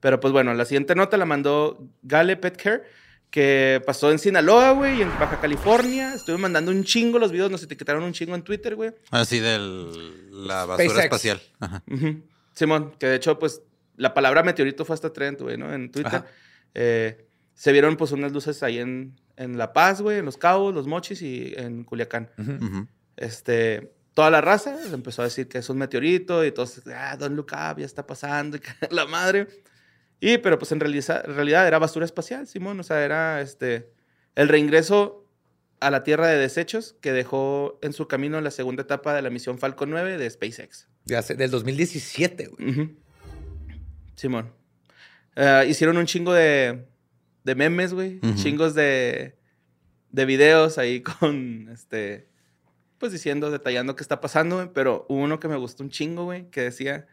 Speaker 2: Pero pues bueno, la siguiente nota la mandó Gale Petcare, que pasó en Sinaloa, güey, y en Baja California. Estuve mandando un chingo los videos, nos etiquetaron un chingo en Twitter, güey.
Speaker 3: Así de la basura
Speaker 1: SpaceX.
Speaker 3: espacial. Ajá.
Speaker 2: Simón, que de hecho, pues, la palabra meteorito fue hasta trend, güey, ¿no? En Twitter.
Speaker 1: Ajá.
Speaker 2: Eh, se vieron, pues, unas luces ahí en, en La Paz, güey, en Los Cabos, Los Mochis y en Culiacán.
Speaker 3: Ujú.
Speaker 2: Este, toda la raza empezó a decir que es un meteorito y todos, ah, Don't Look Up, ya está pasando, y que la madre. Y, pero pues en realidad, en realidad era basura espacial, Simón, o sea, era este, el reingreso a la Tierra de desechos que dejó en su camino la segunda etapa de la misión Falcon 9 de SpaceX.
Speaker 1: Hace- del 2017, güey.
Speaker 2: Simón. Eh, hicieron un chingo de, de memes, güey.
Speaker 3: Ujú.
Speaker 2: Chingos de, de videos ahí con, este, pues diciendo, detallando qué está pasando, güey. Pero hubo uno que me gustó un chingo, güey, que decía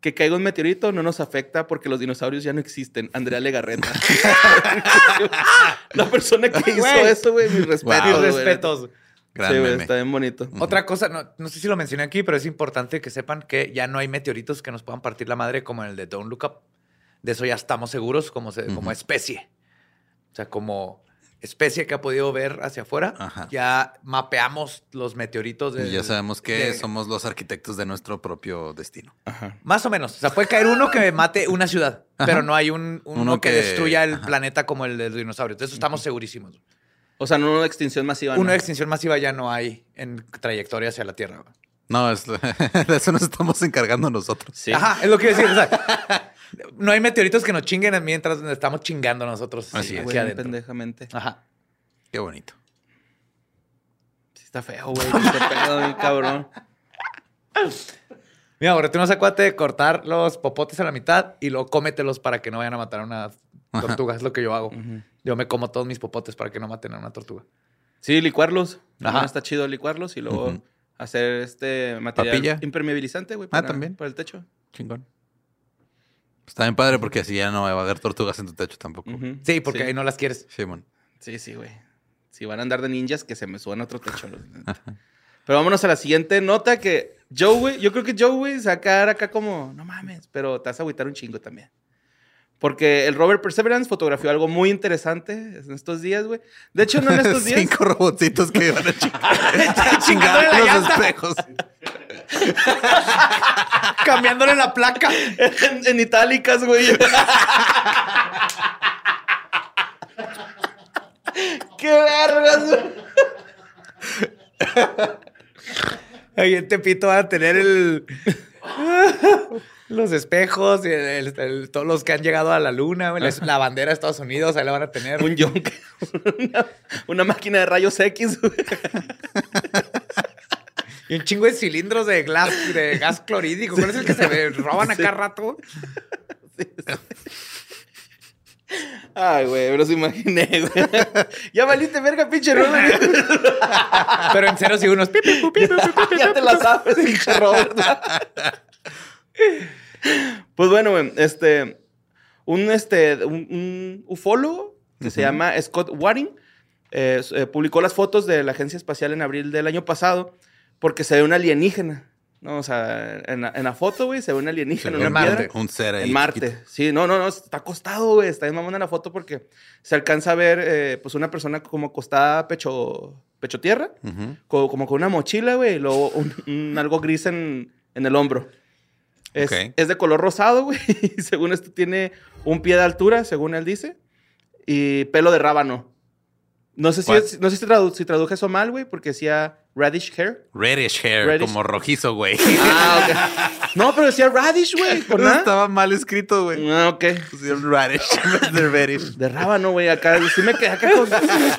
Speaker 2: que caiga un meteorito no nos afecta porque los dinosaurios ya no existen. Andrea Legarreta. La persona que hizo
Speaker 1: Güey.
Speaker 2: eso, güey, mis respetos.
Speaker 1: Mis
Speaker 2: güey.
Speaker 1: respetos.
Speaker 3: Gran
Speaker 2: Sí, güey, está bien bonito.
Speaker 1: Otra cosa, no, no sé si lo mencioné aquí, pero es importante que sepan que ya no hay meteoritos que nos puedan partir la madre como en el de Don't Look Up. De eso ya estamos seguros como, se- como
Speaker 3: Ujú.
Speaker 1: especie. O sea, como especie que ha podido ver hacia afuera,
Speaker 3: Ajá.
Speaker 1: ya mapeamos los meteoritos. De,
Speaker 3: Y ya sabemos que
Speaker 1: de-
Speaker 3: somos los arquitectos de nuestro propio destino.
Speaker 2: Ajá.
Speaker 1: Más o menos. O sea, puede caer uno que mate una ciudad,
Speaker 3: Ajá.
Speaker 1: pero no hay un, uno,
Speaker 3: Uno
Speaker 1: que,
Speaker 3: que-
Speaker 1: destruya el
Speaker 3: ajá.
Speaker 1: planeta como el del dinosaurio. Entonces, estamos segurísimos.
Speaker 2: O sea, no una extinción masiva.
Speaker 1: Una
Speaker 2: ¿no?
Speaker 1: extinción masiva ya no hay en trayectoria hacia la Tierra.
Speaker 3: No, es, de eso nos estamos encargando nosotros.
Speaker 2: Sí.
Speaker 1: Ajá, es lo que iba a decir. o sea, no hay meteoritos que nos chinguen mientras nos estamos chingando nosotros
Speaker 3: Así es.
Speaker 1: aquí adentro.
Speaker 2: pendejamente.
Speaker 1: Ajá.
Speaker 3: Qué bonito.
Speaker 2: Sí está feo, güey. Qué pedo, bien cabrón.
Speaker 1: Mira, ahora tú no acuérdate de cortar los popotes a la mitad y luego cómetelos para que no vayan a matar a una tortuga. Es lo que yo hago. Yo me como todos mis popotes para que no maten a una tortuga.
Speaker 2: Sí, licuarlos.
Speaker 1: Ajá.
Speaker 2: Está chido licuarlos y luego hacer este material
Speaker 3: Papilla.
Speaker 2: impermeabilizante, güey.
Speaker 3: Ah, también.
Speaker 2: Para el techo.
Speaker 3: Chingón. Está bien padre porque así ya no va a haber tortugas en tu techo tampoco.
Speaker 1: Sí, porque ahí no las quieres.
Speaker 3: Simón.
Speaker 2: Sí, sí, güey. Si van a andar de ninjas, que se me suban a otro techo. Pero vámonos a la siguiente nota que Joe, güey, yo creo que Joe, güey, sacar acá como, no mames, pero te vas a agüitar un chingo también. Porque el Robert Perseverance fotografió algo muy interesante en estos días, güey. De hecho, no en estos días.
Speaker 3: Cinco robotcitos que iban a chingar,
Speaker 1: Chingándole la
Speaker 3: los
Speaker 1: llanta.
Speaker 3: espejos.
Speaker 1: Cambiándole la placa.
Speaker 2: en, en itálicas, güey. ¡Qué vergas, güey!
Speaker 1: Ahí en Tepito van a tener el. Los espejos, el- el- el- todos los que han llegado a la luna, la, bandera de Estados Unidos, ahí la van a tener.
Speaker 2: Un yonk. una, una máquina de rayos X.
Speaker 1: Y un chingo de cilindros de, de gas clorídrico. ¿Cuál es el que se roban acá rato?
Speaker 2: Ay, güey, me los imaginé, güey. ya valiste verga, pinche Robert.
Speaker 1: Pero en ceros y unos. Pi.
Speaker 2: ya te la sabes, pinche Robert. Pues bueno, güey, este. Un, este, un, un ufólogo que se llama Scott Waring eh, eh, publicó las fotos de la Agencia Espacial en abril del año pasado porque se ve un alienígena. ¿no? O sea, en la, en la foto, güey, se ve un alienígena,
Speaker 1: En
Speaker 2: una
Speaker 1: Marte.
Speaker 2: piedra.
Speaker 3: Un ser ahí.
Speaker 2: En Marte.
Speaker 3: chiquito.
Speaker 2: Sí, no, no, no, está acostado, güey. Está bien mamona la foto porque se alcanza a ver, eh, pues, una persona como acostada pecho, pecho tierra,
Speaker 3: Ujú.
Speaker 2: co- como, con una mochila, güey, y luego un, un algo gris en, en el hombro. Es, es de color rosado, güey. Y según esto tiene un pie de altura, según él dice, y pelo de rábano. No sé si, es- no sé si, tradu- si traduje eso mal, güey, porque decía radish hair.
Speaker 3: Reddish hair, como rojizo, güey.
Speaker 2: Ah, ok. No, pero decía radish, güey, por nada.
Speaker 3: Estaba mal escrito, güey.
Speaker 2: Ah, ok.
Speaker 3: Pusieron radish en vez de reddish.
Speaker 2: De rábano, güey, acá. Sí me quedé acá con...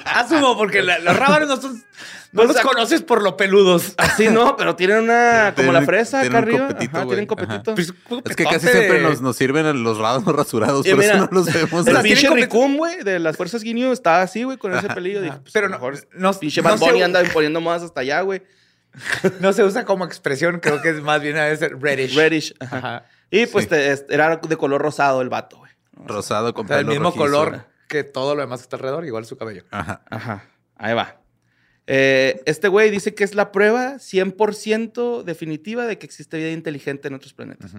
Speaker 1: Asumo, porque la- los rábanos no son No los conoces por lo peludos.
Speaker 2: Así no, pero tienen una como la fresa acá arriba.
Speaker 3: copetito,
Speaker 2: Ajá,
Speaker 3: güey.
Speaker 2: tienen copetito.
Speaker 1: Pues,
Speaker 3: Es que casi siempre nos, nos sirven los rados rasurados,
Speaker 2: Y
Speaker 3: por
Speaker 2: mira,
Speaker 3: eso no los vemos.
Speaker 2: El pinche Ricum, güey, de las fuerzas Guineo, estaba así, güey, con ese pelillo. Dije, pues,
Speaker 1: Pero no-
Speaker 2: mejor
Speaker 1: no-
Speaker 2: pinche
Speaker 1: no
Speaker 2: Bad
Speaker 1: se-
Speaker 2: Bunny anda imponiendo modas hasta allá, güey.
Speaker 1: No se usa como expresión, creo que es más bien a veces reddish.
Speaker 2: Reddish. Ajá.
Speaker 1: Ajá.
Speaker 2: Y pues
Speaker 3: Sí.
Speaker 2: te- es- era de color rosado el vato, güey.
Speaker 3: Rosado con
Speaker 1: O sea, el mismo
Speaker 3: rojizo.
Speaker 1: color que todo lo demás que está alrededor, igual su cabello.
Speaker 3: Ajá.
Speaker 2: Ajá. Ahí va. Eh, este güey dice que es la prueba 100% definitiva de que existe vida inteligente en otros planetas.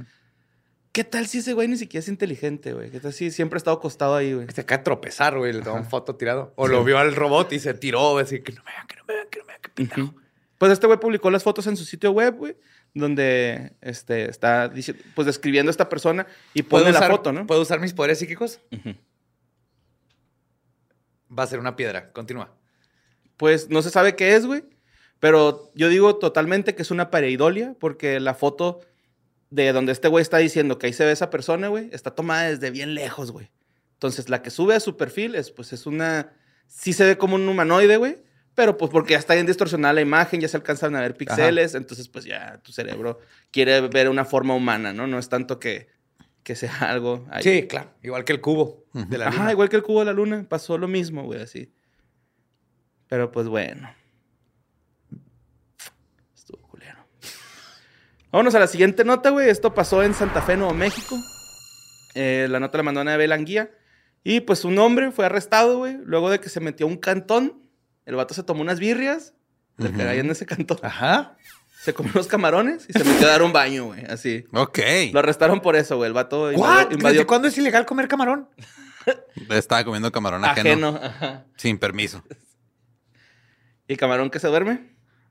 Speaker 2: ¿Qué tal si ese güey ni siquiera es inteligente, güey? ¿Qué tal si siempre ha estado acostado ahí, güey?
Speaker 1: Se acaba de tropezar, güey. Le tomó una foto tirado. O lo vio al robot y se tiró. Así que no me vean, que no me vean, que no me vean. Que.
Speaker 2: Ujú. Pues este güey publicó las fotos en su sitio web, güey, donde este, está pues describiendo a esta persona y
Speaker 1: ¿Puedo
Speaker 2: pone la
Speaker 1: usar-
Speaker 2: foto, ¿no?
Speaker 1: ¿Puedo usar mis poderes psíquicos? Va a ser una piedra. Continúa.
Speaker 2: Pues no se sabe qué es, güey. Pero yo digo totalmente que es una pareidolia, porque la foto de donde este güey está diciendo que ahí se ve esa persona, güey, está tomada desde bien lejos, güey. Entonces, la que sube a su perfil es, pues, es una... Sí se ve como un humanoide, güey, pero pues porque ya está bien distorsionada la imagen, ya se alcanzan a ver píxeles, entonces, pues ya tu cerebro quiere ver una forma humana, ¿no? No es tanto que, que sea algo... ahí.
Speaker 1: Sí, claro. Igual que el cubo de la
Speaker 2: Ajá,
Speaker 1: luna.
Speaker 2: igual que el cubo de la luna, pasó lo mismo, güey, así. Pero pues bueno. Estuvo culero. Vámonos a la siguiente nota, güey. Esto pasó en Santa Fe, Nuevo México. Eh, la nota la mandó Anabel Anguía. Y pues un hombre fue arrestado, güey, luego de que se metió a un cantón. El vato se tomó unas birrias, de que era ahí en ese cantón.
Speaker 1: Ajá.
Speaker 2: Se comió unos camarones y se metió a dar un baño, güey, así.
Speaker 3: Ok.
Speaker 2: Lo arrestaron por eso, güey. El vato
Speaker 1: ¿What?
Speaker 2: invadió-
Speaker 1: ¿Desde
Speaker 2: invadió
Speaker 1: cuándo es ilegal comer camarón?
Speaker 3: Estaba comiendo camarón ajeno.
Speaker 2: ajeno. Ajá.
Speaker 3: Sin permiso.
Speaker 2: ¿Y camarón que se duerme?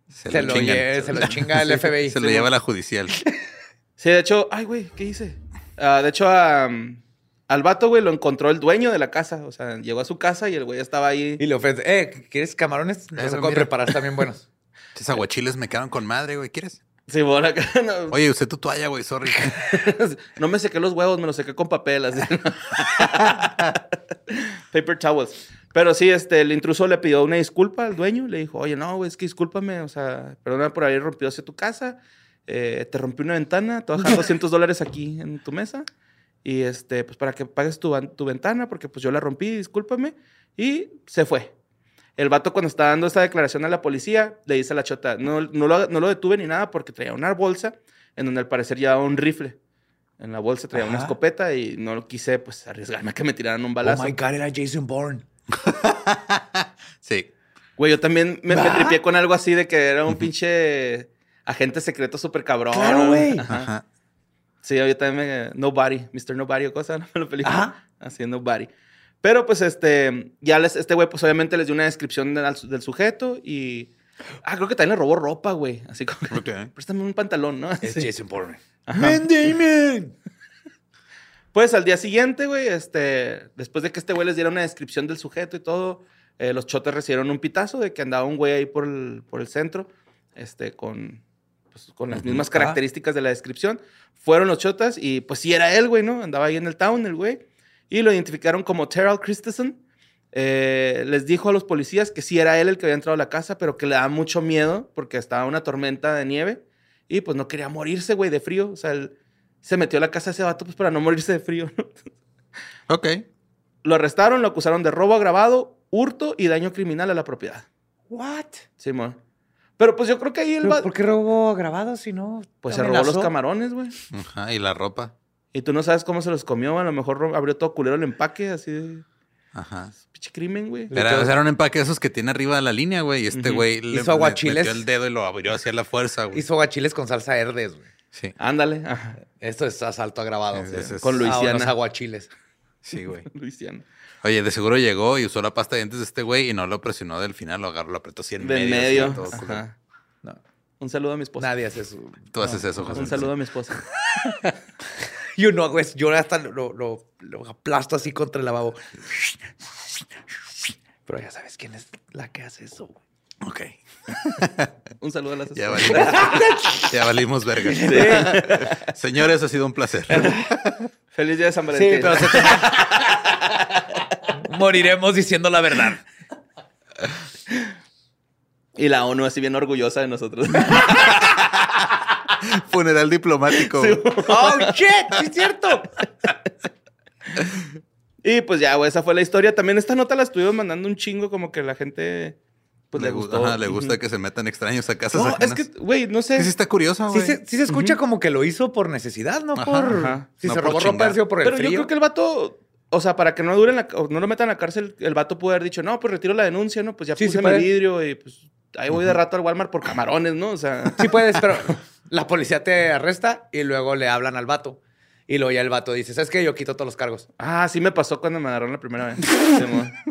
Speaker 1: Se, lo,
Speaker 3: chingan.
Speaker 1: lle- se lo chinga el FBI.
Speaker 3: Se lo lleva la judicial.
Speaker 2: Sí, de hecho, ay, güey, ¿qué hice? Ah, de hecho, a, um, al vato, güey, lo encontró el dueño de la casa. O sea, llegó a su casa y el güey estaba ahí.
Speaker 1: Y le ofrece, eh, ¿quieres camarones? Los acabo de
Speaker 3: mira.
Speaker 1: preparar, bien buenos.
Speaker 3: Esos aguachiles me quedaron con madre, güey. ¿Quieres?
Speaker 2: Sí, bola acá, no,
Speaker 3: Oye, usé tu toalla, güey. Sorry.
Speaker 2: no me sequé los huevos, me los sequé con papel, así. Paper towels. Pero sí, este, el intruso le pidió una disculpa al dueño. Le dijo, oye, no, güey, es que discúlpame. O sea, perdona por haber rompido hacia tu casa. eh, te rompí una ventana. Te voy a dejar 200 dólares aquí en tu mesa. Y este, pues para que pagues tu, tu ventana, porque pues yo la rompí, discúlpame. Y se fue. El vato cuando está dando esta declaración a la policía, le dice a la chota, no, no, lo, no lo detuve ni nada porque traía una bolsa en donde al parecer llevaba un rifle. En la bolsa traía una escopeta y no lo quise pues arriesgarme a que me tiraran un
Speaker 1: Oh
Speaker 2: balazo.
Speaker 1: my God, era Jason Bourne.
Speaker 3: Sí.
Speaker 2: Güey, yo también me, me
Speaker 1: ¿Va?
Speaker 2: tripié con algo así de que era un pinche agente secreto súper cabrón.
Speaker 1: Claro, güey.
Speaker 2: Ajá.
Speaker 3: Ajá.
Speaker 2: Sí, yo también me... Nobody, Mr. Nobody o cosa, ¿no? La película.
Speaker 1: Ajá.
Speaker 2: Así, Nobody. Pero pues este, ya les, este güey pues obviamente les dio una descripción del, del sujeto y... Ah, creo que también le robó ropa, güey. Así como...
Speaker 3: Ok.
Speaker 2: Préstame un pantalón, ¿no?
Speaker 1: Es. Jason Bourne.
Speaker 2: Ajá. Pues al día siguiente, güey, este, después de que este güey les diera una descripción del sujeto y todo, eh, los chotes recibieron un pitazo de que andaba un güey ahí por el, por el centro, este, con, pues, con las mismas características de la descripción. Fueron los chotas y pues sí era él, güey, ¿no? Andaba ahí en el town, el güey. Y lo identificaron como Terrell Christensen. Eh, les dijo a los policías que sí era él el que había entrado a la casa, pero que le daba mucho miedo porque estaba una tormenta de nieve y pues no quería morirse, güey, de frío. O sea, él se metió a la casa de ese vato pues para no morirse de frío, ¿no?
Speaker 3: Ok.
Speaker 2: Lo arrestaron, lo acusaron de robo agravado, hurto y daño criminal a la propiedad.
Speaker 1: What?
Speaker 2: Simón. Pero pues yo creo que ahí el
Speaker 1: ¿Pero
Speaker 2: va-
Speaker 1: ¿Por qué robó grabado si no?
Speaker 2: Pues se robó los camarones, güey.
Speaker 3: Ajá. Y la ropa.
Speaker 2: Y tú no sabes cómo se los comió. A lo mejor abrió todo culero el empaque, así de
Speaker 3: Ajá.
Speaker 2: pinche crimen, güey.
Speaker 1: Le
Speaker 3: Era, un empaque de esos que tiene arriba de la línea, güey. Y este güey le,
Speaker 1: Hizo aguachiles.
Speaker 3: metió el dedo y lo abrió hacia la fuerza, güey.
Speaker 1: Hizo aguachiles con salsa herdes, güey.
Speaker 3: Sí.
Speaker 2: Ándale. Ajá.
Speaker 1: Esto es asalto agravado.
Speaker 3: Es- es- es-
Speaker 2: Con
Speaker 1: Ah,
Speaker 2: Luisiana.
Speaker 1: unos aguachiles.
Speaker 3: Sí, güey.
Speaker 2: Luisiana.
Speaker 3: Oye, de seguro llegó y usó la pasta de dientes de este güey y no lo presionó del final, lo agarró, lo apretó así en
Speaker 2: De en
Speaker 3: medio.
Speaker 2: medio.
Speaker 3: así, todo culero.
Speaker 2: Ajá.
Speaker 1: No.
Speaker 2: Un saludo a mi esposa.
Speaker 1: Nadie hace eso.
Speaker 3: Tú haces eso, José.
Speaker 2: Un saludo a mi esposa.
Speaker 1: Yo no hago eso. Yo hasta lo, lo- lo- lo aplasto así contra el lavabo. Pero ya sabes quién es la que hace eso. güey.
Speaker 3: Ok.
Speaker 2: Un saludo a las
Speaker 3: Ya valimos, ya valimos verga. Señores, ha sido un placer.
Speaker 2: Feliz día de San
Speaker 1: Sí,
Speaker 2: Valentín.
Speaker 1: pero se Moriremos diciendo la verdad.
Speaker 2: Y la ONU así bien orgullosa de nosotros.
Speaker 3: Funeral diplomático.
Speaker 1: ¡Oh, shit! ¡Sí es cierto!
Speaker 2: y pues ya, güey, esa fue la historia. También esta nota la estuvimos mandando un chingo como que la gente pues le,
Speaker 3: le, gu-
Speaker 2: gustó.
Speaker 3: ajá, le gusta que se metan extraños a casas
Speaker 2: No, es que, güey, no sé.
Speaker 3: Que sí está curioso,
Speaker 1: Sí
Speaker 3: güey.
Speaker 1: se, sí se escucha como que lo hizo por necesidad, no
Speaker 3: Ajá,
Speaker 1: por...
Speaker 2: ajá.
Speaker 1: Si
Speaker 3: No
Speaker 1: se
Speaker 3: por
Speaker 1: robó ropa, sido por el
Speaker 2: Pero
Speaker 1: frío.
Speaker 2: yo creo que el vato, o sea, para que no dure en la, o no lo metan a la cárcel, el vato pudo haber dicho, no, pues retiro la denuncia, ¿no? Pues ya
Speaker 1: Sí,
Speaker 2: puse
Speaker 1: sí
Speaker 2: mi vidrio y pues ahí voy de rato al Walmart por camarones, ¿no? O sea,
Speaker 1: Sí puedes, pero la policía te arresta y luego le hablan al vato. Y luego ya el vato dice, ¿sabes qué? Yo quito todos los cargos.
Speaker 2: ah, sí me pasó cuando me agarraron la primera vez.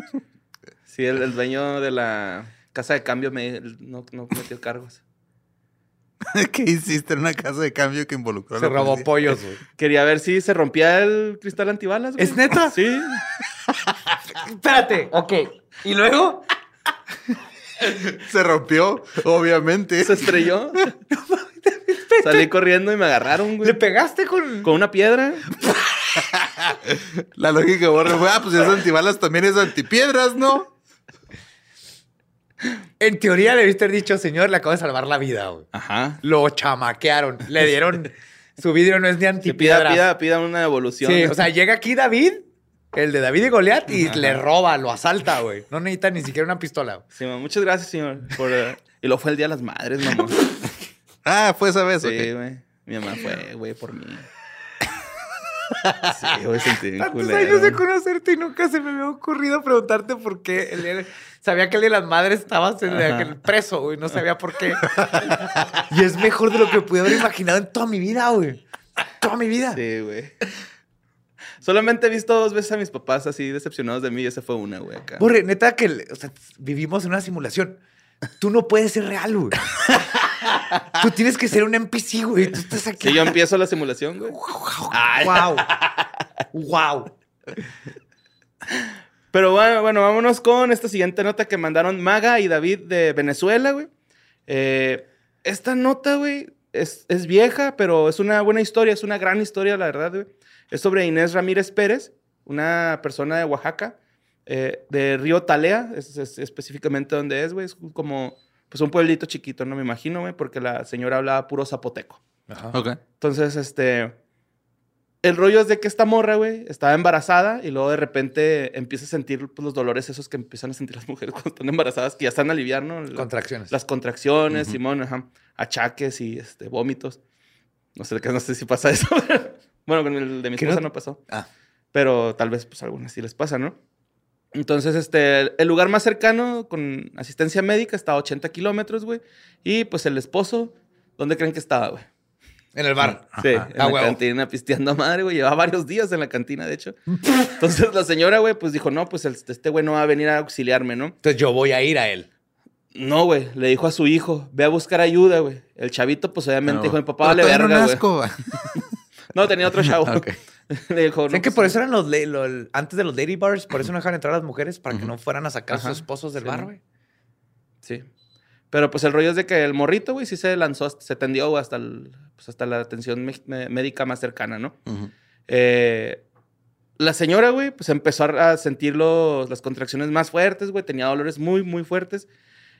Speaker 2: Sí, el, el dueño de la casa de cambio me no, no metió cargos.
Speaker 3: ¿Qué hiciste en una casa de cambio que involucró a
Speaker 1: Se robó
Speaker 3: policía?
Speaker 1: pollos, güey.
Speaker 2: Quería ver si se rompía el cristal antibalas. güey.
Speaker 1: ¿Es neta?
Speaker 2: Sí.
Speaker 1: Espérate. Ok. ¿Y luego?
Speaker 3: Se rompió, obviamente.
Speaker 2: Se estrelló. Salí corriendo y me agarraron,
Speaker 1: ¿Le
Speaker 2: güey.
Speaker 1: pegaste con...?
Speaker 2: Con una piedra.
Speaker 3: La lógica borra fue, ah, pues si es antibalas, también es antipiedras, ¿no?
Speaker 1: En teoría le haber dicho, señor, le acabo de salvar la vida, güey.
Speaker 2: Ajá.
Speaker 1: Lo chamaquearon. Le dieron... Su vidrio no es
Speaker 2: pida,
Speaker 1: antipiedra.
Speaker 2: pida, pida una evolución.
Speaker 1: Sí, o sea, llega aquí David, el de David y Goliat, y
Speaker 2: Ajá.
Speaker 1: le roba, lo asalta, güey. No necesita ni siquiera una pistola. güey.
Speaker 2: Sí, muchas gracias, señor. por, eh, Y luego fue el Día de las Madres, mamá.
Speaker 3: Ah, fue esa vez,
Speaker 2: Sí,
Speaker 3: ok.
Speaker 2: güey. Mi mamá fue, güey, por mí. Sí, güey, sentí bien
Speaker 1: Tantos
Speaker 2: culero.
Speaker 1: años de conocerte y nunca se me había ocurrido preguntarte por qué. El día de- sabía que el de las Madres
Speaker 2: Ajá.
Speaker 1: aquel preso, güey. No sabía por qué. y es mejor de lo que pude haber imaginado en toda mi vida, güey. Toda mi vida.
Speaker 2: Sí, güey. Solamente he visto dos veces a mis papás así decepcionados de mí y esa fue una, güey, acá.
Speaker 1: Borre, neta que o sea, vivimos en una simulación. Tú no puedes ser real, güey. Tú tienes que ser un NPC, güey. Tú estás aquí.
Speaker 2: Que yo empiezo la simulación, güey.
Speaker 1: Wow. Wow.
Speaker 2: Pero bueno, bueno, vámonos con esta siguiente nota que mandaron Maga y David de Venezuela, güey. Eh, esta nota, güey, es, es vieja, pero es una buena historia, es una gran historia, la verdad, güey. Es sobre Inés Ramírez Pérez, una persona de Oaxaca, eh, de Río Talea, es, es específicamente donde es, güey. Es como, pues un pueblito chiquito, no me imagino, güey, porque la señora hablaba puro zapoteco.
Speaker 3: Ok.
Speaker 2: Entonces, este. El rollo es de que esta morra, güey, estaba embarazada y luego de repente empieza a sentir pues, los dolores esos que empiezan a sentir las mujeres cuando están embarazadas, que ya están a aliviar, ¿no? La-
Speaker 1: Contracciones.
Speaker 2: las contracciones, Simón, ajá, achaques y este, vómitos. No sé, no sé si pasa eso. bueno, con el de mi
Speaker 1: ¿Qué
Speaker 2: esposa
Speaker 1: no-
Speaker 2: no pasó.
Speaker 1: Ah.
Speaker 2: Pero tal vez, pues, a algunas sí les pasa, ¿no? Entonces, este, el lugar más cercano con asistencia médica está a 80 kilómetros, güey. Y, pues, el esposo, ¿dónde creen que estaba, güey?
Speaker 1: En el bar.
Speaker 2: Sí,
Speaker 3: Ajá.
Speaker 2: en
Speaker 1: Ah,
Speaker 2: la
Speaker 1: huevo.
Speaker 2: cantina pisteando a madre, güey. Llevaba varios días en la cantina, de hecho. Entonces, la señora, güey, pues dijo, no, pues el- este güey no va a venir a auxiliarme, ¿no?
Speaker 1: Entonces yo voy a ir a él.
Speaker 2: No, güey. Le dijo a su hijo, ve a buscar ayuda, güey. El chavito, pues obviamente dijo, mi papá vale verga,
Speaker 3: no
Speaker 2: güey. No, tenía otro chavo.
Speaker 3: Ok.
Speaker 2: Le dijo,
Speaker 1: ¿Saben
Speaker 2: no,
Speaker 1: que
Speaker 2: pues,
Speaker 1: por eso eran los, antes de los lady bars? Por eso no dejaban entrar a las mujeres para que no fueran a sacar a sus esposos del
Speaker 2: Sí,
Speaker 1: bar,
Speaker 2: ¿no?
Speaker 1: güey.
Speaker 2: Sí. Pero pues el rollo es de que el morrito, güey, sí se lanzó, se tendió hasta, el- pues, hasta la atención médica más cercana, ¿no? Eh, la señora, güey, pues empezó a sentir los- las contracciones más fuertes, güey. Tenía dolores muy, muy fuertes.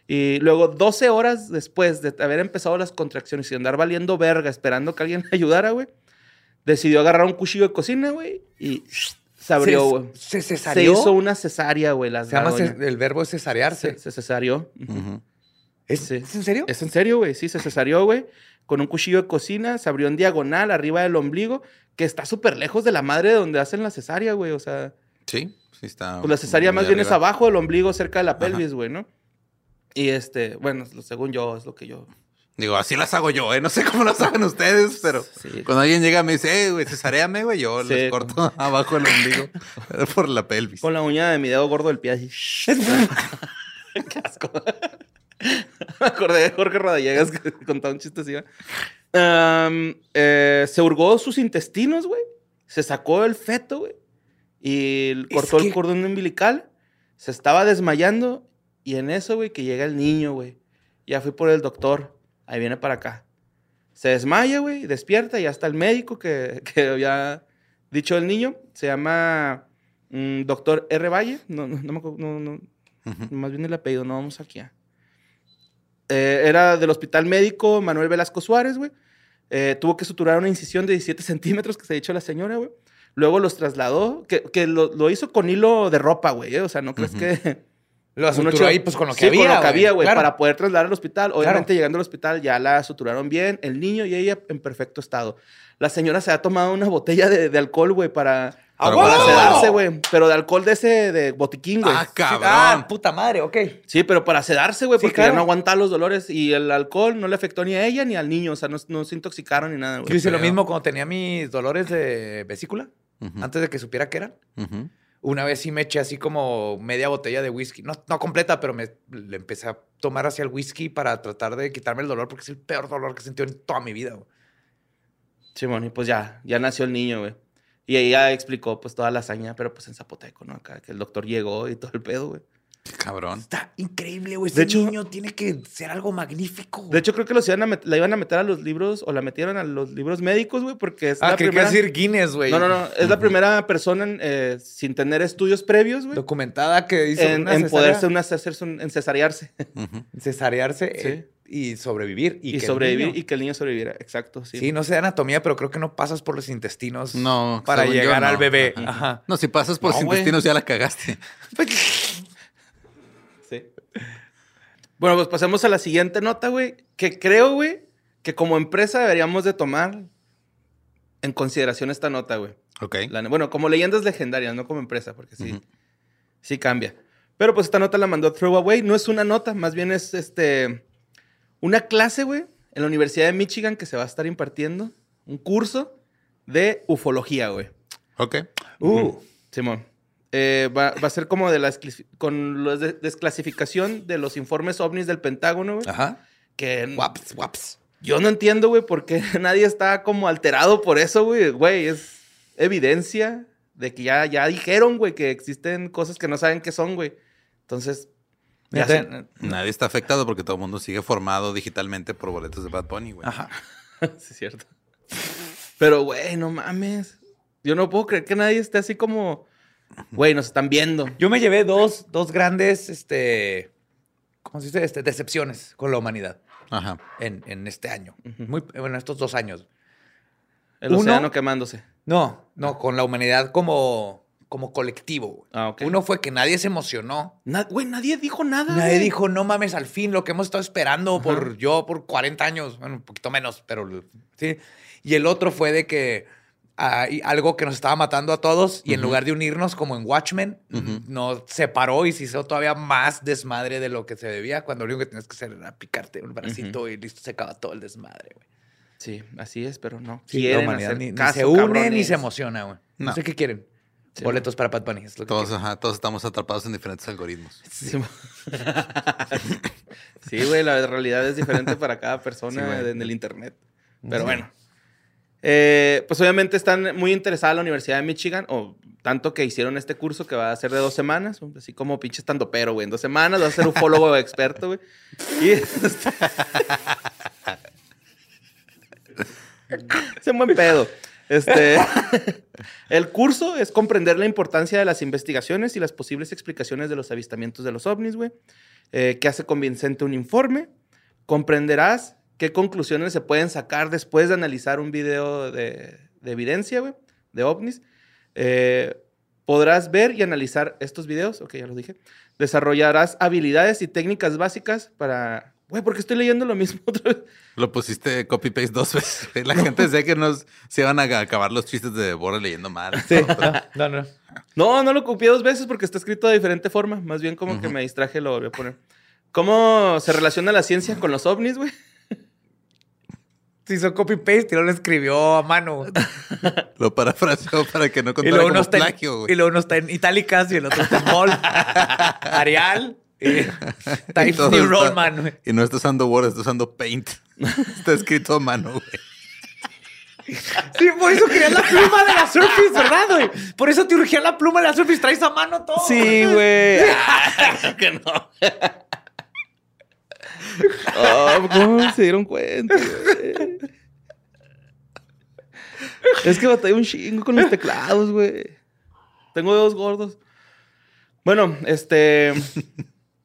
Speaker 2: Y luego, 12 horas después de haber empezado las contracciones y andar valiendo verga, esperando que alguien le ayudara, güey, decidió agarrar un cuchillo de cocina, güey, y se abrió,
Speaker 1: Se-
Speaker 2: güey.
Speaker 1: Se,
Speaker 2: Se,
Speaker 1: cesareó.
Speaker 2: hizo una cesárea, güey. las-
Speaker 1: Se llama el verbo es cesarearse.
Speaker 2: Se, se cesareó.
Speaker 1: ¿Es,
Speaker 2: sí.
Speaker 1: ¿Es en serio?
Speaker 2: Es en serio, güey. Sí, se cesareó, güey. Con un cuchillo de cocina, se abrió en diagonal arriba del ombligo, que está súper lejos de la madre de donde hacen la cesárea, güey. O sea,
Speaker 3: Sí, sí está.
Speaker 2: pues la cesárea más bien es
Speaker 3: arriba.
Speaker 2: abajo del ombligo, cerca de la pelvis, güey, ¿no? Y este, bueno, lo- según yo, es lo que yo.
Speaker 3: Digo, así las hago yo, ¿eh? No sé cómo las hagan ustedes, pero
Speaker 2: Sí.
Speaker 3: cuando alguien llega y me dice, eh, güey, cesareame, güey, yo
Speaker 2: Sí,
Speaker 3: les corto abajo el ombligo por la pelvis.
Speaker 2: Con la uña de mi dedo gordo del pie así. Qué asco. Me acordé de Jorge Rodallegas que contaba un chiste así. eh, se hurgó sus intestinos, güey. Se sacó el feto, güey. Y
Speaker 1: Es
Speaker 2: cortó
Speaker 1: que-
Speaker 2: el cordón umbilical. Se estaba desmayando. Y en eso, güey, que llega el niño, güey. Ya fui por el doctor. Ahí viene para acá. Se desmaya, güey. Despierta. Y ya está el médico que, que había dicho el niño. Se llama mm, doctor R. Valle. No, no, no me acuerdo. No, no, más bien el apellido. No vamos aquí. a- Eh, era del Hospital Médico Manuel Velasco Suárez, güey. Eh, tuvo que suturar una incisión de 17 centímetros que se ha dicho la señora, güey. Luego los trasladó, que, que lo, lo hizo con hilo de ropa, güey. ¿eh? O sea, no crees que...
Speaker 1: Lo suturó ahí pues con lo que
Speaker 2: Sí,
Speaker 1: había.
Speaker 2: con lo que había, güey,
Speaker 1: Claro.
Speaker 2: para poder trasladar al hospital. Obviamente,
Speaker 1: Claro.
Speaker 2: llegando al hospital, ya la suturaron bien, el niño y ella en perfecto estado. La señora se ha tomado una botella de, de alcohol, güey, para,
Speaker 1: ¡A
Speaker 3: Para
Speaker 2: para sedarse, güey. Pero de alcohol de ese de botiquín, güey.
Speaker 3: Ah, cabrón.
Speaker 1: Ah, puta madre, ok.
Speaker 2: Sí, pero para sedarse, güey,
Speaker 1: Sí,
Speaker 2: porque
Speaker 1: claro.
Speaker 2: ya no aguantaba los dolores. Y el alcohol no le afectó ni a ella ni al niño. O sea, no, no se intoxicaron ni nada,
Speaker 1: Yo
Speaker 2: güey.
Speaker 1: hice lo mismo cuando tenía mis dolores de vesícula, antes de que supiera qué eran. Una vez sí me eché así como media botella de whisky. No, no completa, pero me le empecé a tomar hacia el whisky para tratar de quitarme el dolor porque es el peor dolor que he sentido en toda mi vida. güey.
Speaker 2: Simón, y pues ya, ya nació el niño, güey. Y ella explicó, pues, toda la hazaña, pero pues en zapoteco, ¿no? Acá, que el doctor llegó y todo el pedo, güey.
Speaker 3: Qué Cabrón.
Speaker 1: Está increíble, güey.
Speaker 2: De
Speaker 1: Ese
Speaker 2: hecho-
Speaker 1: niño tiene que ser algo magnífico.
Speaker 2: De hecho, creo que los iban a la iban a meter a los libros, o la metieron a los libros médicos, güey, porque es
Speaker 1: ah,
Speaker 2: la
Speaker 1: que
Speaker 2: primera...
Speaker 1: decir Guinness, güey.
Speaker 2: No, no, no. Es la primera persona en, eh, sin tener estudios previos, güey.
Speaker 1: Documentada que hizo
Speaker 2: En,
Speaker 1: una
Speaker 2: en poderse una, hacerse un- en cesarearse Sí.
Speaker 1: eh, y sobrevivir. Y,
Speaker 2: y,
Speaker 1: que el
Speaker 2: sobrevivir
Speaker 1: niño-
Speaker 2: y que el niño sobreviviera. Exacto, sí.
Speaker 1: Sí. no sé de anatomía, pero creo que no pasas por los intestinos
Speaker 3: No,
Speaker 1: para
Speaker 3: yo,
Speaker 1: llegar al bebé.
Speaker 3: Ajá.
Speaker 1: Ajá.
Speaker 3: No, si pasas por
Speaker 2: No,
Speaker 3: los intestinos ya la cagaste.
Speaker 2: Sí. Bueno, pues pasemos a la siguiente nota, güey. Que creo, güey, que como empresa deberíamos de tomar en consideración esta nota, güey.
Speaker 3: Ok.
Speaker 2: La- bueno, como leyendas legendarias, no como empresa, porque sí, sí cambia. Pero pues esta nota la mandó Throwaway. No es una nota, más bien es este una clase, güey, en la Universidad de Michigan que se va a estar impartiendo. Un curso de ufología, güey.
Speaker 3: Ok.
Speaker 1: Uh,
Speaker 2: Simón. Eh, va, va a ser como de la con la de- desclasificación de los informes ovnis del Pentágono, güey.
Speaker 1: ajá.
Speaker 2: Que
Speaker 1: Waps, waps.
Speaker 2: yo no entiendo, güey, por qué nadie está como alterado por eso, güey. Güey, es evidencia de que ya, ya dijeron, güey, que existen cosas que no saben qué son, güey. Entonces, se-
Speaker 3: Nadie está afectado porque todo el mundo sigue formado digitalmente por boletos de Bad Bunny, güey.
Speaker 1: Ajá.
Speaker 2: sí, es cierto. Pero, güey, no mames. Yo no puedo creer que nadie esté así como, güey, nos están viendo.
Speaker 1: Yo me llevé dos, dos grandes, este, ¿cómo se dice? Este, decepciones con la humanidad
Speaker 3: Ajá.
Speaker 1: en, en este año. Muy, bueno, estos dos años.
Speaker 2: El
Speaker 1: Uno-
Speaker 2: océano quemándose.
Speaker 1: No, no, con la humanidad como, como colectivo. güey.
Speaker 2: Ah.
Speaker 1: Uno fue que nadie se emocionó.
Speaker 2: Na- Güey, nadie dijo nada.
Speaker 1: Nadie
Speaker 2: güey.
Speaker 1: dijo, no mames, al fin lo que hemos estado esperando por yo por 40 años, bueno, un poquito menos, pero sí. Y el otro fue de que ah, algo que nos estaba matando a todos y en lugar de unirnos como en Watchmen, nos separó y se hizo todavía más desmadre de lo que se debía, cuando lo único que tenías que hacer era picarte un bracito y listo, se acaba todo el desmadre, güey.
Speaker 2: Sí, así es, pero no.
Speaker 1: Sí,
Speaker 2: Quieren
Speaker 1: humanidad
Speaker 2: hacer
Speaker 1: ni, ni
Speaker 2: caso,
Speaker 1: se une ni se emociona, güey. No.
Speaker 3: No.
Speaker 1: sé qué quieren.
Speaker 2: Sí,
Speaker 1: Boletos para Pat Bunny. es lo que
Speaker 3: Todos, ajá, todos estamos atrapados en diferentes algoritmos.
Speaker 2: Sí, Sí, güey, la realidad es diferente para cada persona
Speaker 3: Sí,
Speaker 2: en el internet. Pero bueno. Eh, pues obviamente están muy interesadas la Universidad de Michigan, o tanto que hicieron este curso que va a ser de dos semanas, así como pinche estando pero, güey. En dos semanas vas a ser ufólogo experto, güey. Y este- es un buen pedo. Este, el curso es comprender la importancia de las investigaciones y las posibles explicaciones de los avistamientos de los ovnis, güey. Eh, que hace convincente un informe. Comprenderás qué conclusiones se pueden sacar después de analizar un video de, de evidencia, güey, de ovnis. Eh, podrás ver y analizar estos videos, ok, ya los dije. Desarrollarás habilidades y técnicas básicas para... Güey, porque estoy leyendo lo mismo otra vez.
Speaker 3: Lo pusiste copy-paste dos veces. La gente decía que nos se iban a acabar los chistes de Bora leyendo mal.
Speaker 1: Sí, no, no.
Speaker 2: No, no lo copié dos veces porque está escrito de diferente forma. Más bien como que me distraje y lo volví a poner. ¿Cómo se relaciona la ciencia con los ovnis, güey?
Speaker 1: Se hizo copy-paste y luego lo escribió a mano.
Speaker 3: Lo parafraseó para que no
Speaker 1: Y
Speaker 3: contara
Speaker 1: luego,
Speaker 3: como
Speaker 1: uno está
Speaker 3: plagio,
Speaker 1: en,
Speaker 3: güey.
Speaker 1: y luego uno está en itálicas y el otro está en bold. Arial. Y Times New Roman, güey.
Speaker 3: Y no está usando Word, está usando Paint. está escrito a mano, güey.
Speaker 1: Sí, por eso querías la pluma de la Surface, ¿verdad, güey? Por eso te urgía la pluma de la Surface. Traes a mano todo.
Speaker 2: Sí, güey. que no. Oh, ¿Cómo se dieron cuenta? güey? Es que batallé un chingo con los teclados, güey. Tengo dedos gordos. Bueno, este.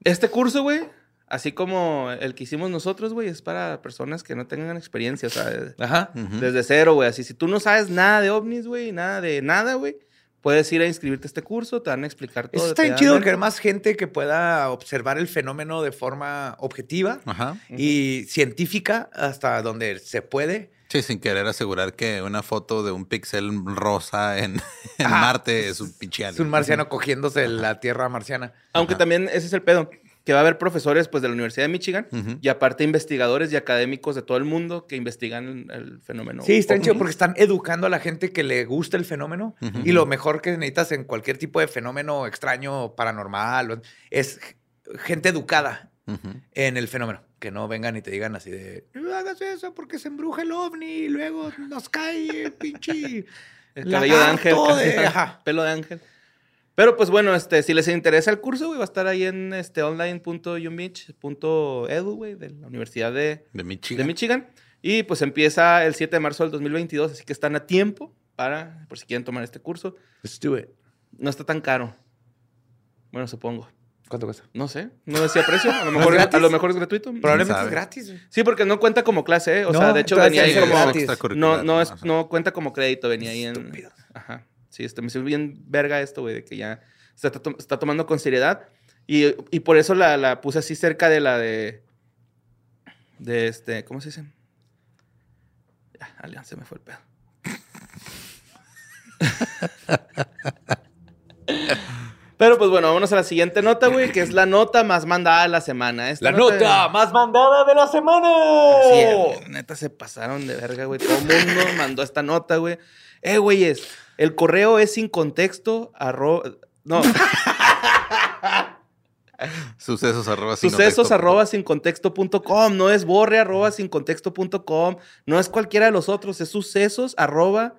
Speaker 2: Este curso, güey, así como el que hicimos nosotros, güey, es para personas que no tengan experiencia, o sea,
Speaker 1: Ajá.
Speaker 2: Desde cero, güey. Así, si tú no sabes nada de ovnis, güey, nada de nada, güey, puedes ir a inscribirte a este curso, te van a explicar todo.
Speaker 1: Eso está bien chido que haya más gente que pueda observar el fenómeno de forma objetiva
Speaker 3: Ajá.
Speaker 1: y científica hasta donde se puede.
Speaker 3: Sí, sin querer asegurar que una foto de un píxel rosa en, en
Speaker 1: Ajá.
Speaker 3: Marte es un pinche
Speaker 1: Es un marciano cogiéndose la tierra marciana.
Speaker 2: Aunque
Speaker 3: Ajá.
Speaker 2: también ese es el pedo, que va a haber profesores pues de la Universidad de Michigan
Speaker 3: Ujú.
Speaker 2: y aparte investigadores y académicos de todo el mundo que investigan el fenómeno.
Speaker 1: Sí, está bien chido porque están educando a la gente que le gusta el fenómeno. Y lo mejor que necesitas en cualquier tipo de fenómeno extraño, paranormal, es gente educada
Speaker 3: Ujú.
Speaker 1: en el fenómeno. Que no vengan y te digan así de, no hagas eso porque se embruja el ovni y luego nos cae pinche
Speaker 2: El cabello de ángel.
Speaker 1: de- ajá.
Speaker 2: Pelo de ángel. Pero pues bueno, este, si les interesa el curso, güey, va a estar ahí en este online.umich.edu, güey, de la Universidad de,
Speaker 3: De Michigan.
Speaker 2: de Michigan. Y pues empieza el 7 de marzo del 2022, así que están a tiempo para, por si quieren tomar este curso.
Speaker 1: Let's do it.
Speaker 2: No está tan caro. Bueno, supongo.
Speaker 1: ¿Cuánto cuesta?
Speaker 2: No sé, no decía precio. A lo
Speaker 1: ¿No
Speaker 2: mejor,
Speaker 1: es
Speaker 2: a lo mejor es gratuito.
Speaker 1: Probablemente es gratis. güey.
Speaker 2: Sí, porque no cuenta como clase, ¿eh? O
Speaker 1: No,
Speaker 2: sea, de hecho venía ahí como... No, no, es, no cuenta como crédito, venía ahí en... Ajá. Sí, este, me hizo bien verga esto, güey, de que ya se está, to- está tomando con seriedad. Y, y por eso la, la puse así cerca de la de... De este... ¿Cómo se dice? Ya, Alian, se me fue el pedo. Pero pues bueno, vámonos a la siguiente nota, güey, que es la nota más mandada de la semana. Esta
Speaker 1: La nota más mandada de la semana.
Speaker 2: Sí, neta se pasaron de verga, güey. Todo el mundo mandó esta nota, güey. Eh, güeyes, el correo es sin contexto, arro... No,
Speaker 3: Sucesos arroba sin
Speaker 2: sucesos
Speaker 3: contexto.
Speaker 2: arroba sin contexto.com. No es borre arroba sin contexto.com. No es cualquiera de los otros, es sucesos arroba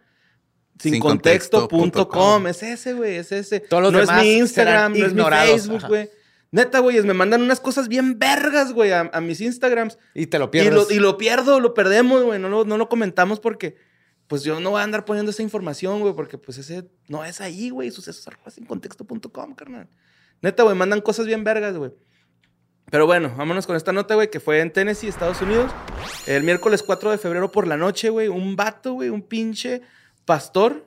Speaker 2: sin
Speaker 3: Sin
Speaker 2: contexto punto
Speaker 3: contexto
Speaker 2: com.
Speaker 3: punto
Speaker 2: Es ese, güey, es ese.
Speaker 1: Todos los
Speaker 2: no es mi Instagram, no es mi Facebook, güey. Neta, güeyes, me mandan unas cosas bien vergas, güey, a, a mis Instagrams.
Speaker 1: Y te lo
Speaker 2: Y
Speaker 1: pierdes.
Speaker 2: lo, y lo pierdo, lo perdemos, güey. No lo, no lo comentamos porque, pues yo no voy a andar poniendo esa información, güey, porque pues ese no es ahí, güey. Sucesos arroba sin contexto.com, carnal. Neta, güey, mandan cosas bien vergas, güey. Pero bueno, vámonos con esta nota, güey, que fue en Tennessee, Estados Unidos. El miércoles 4 de febrero por la noche, güey, un vato, güey, un pinche pastor,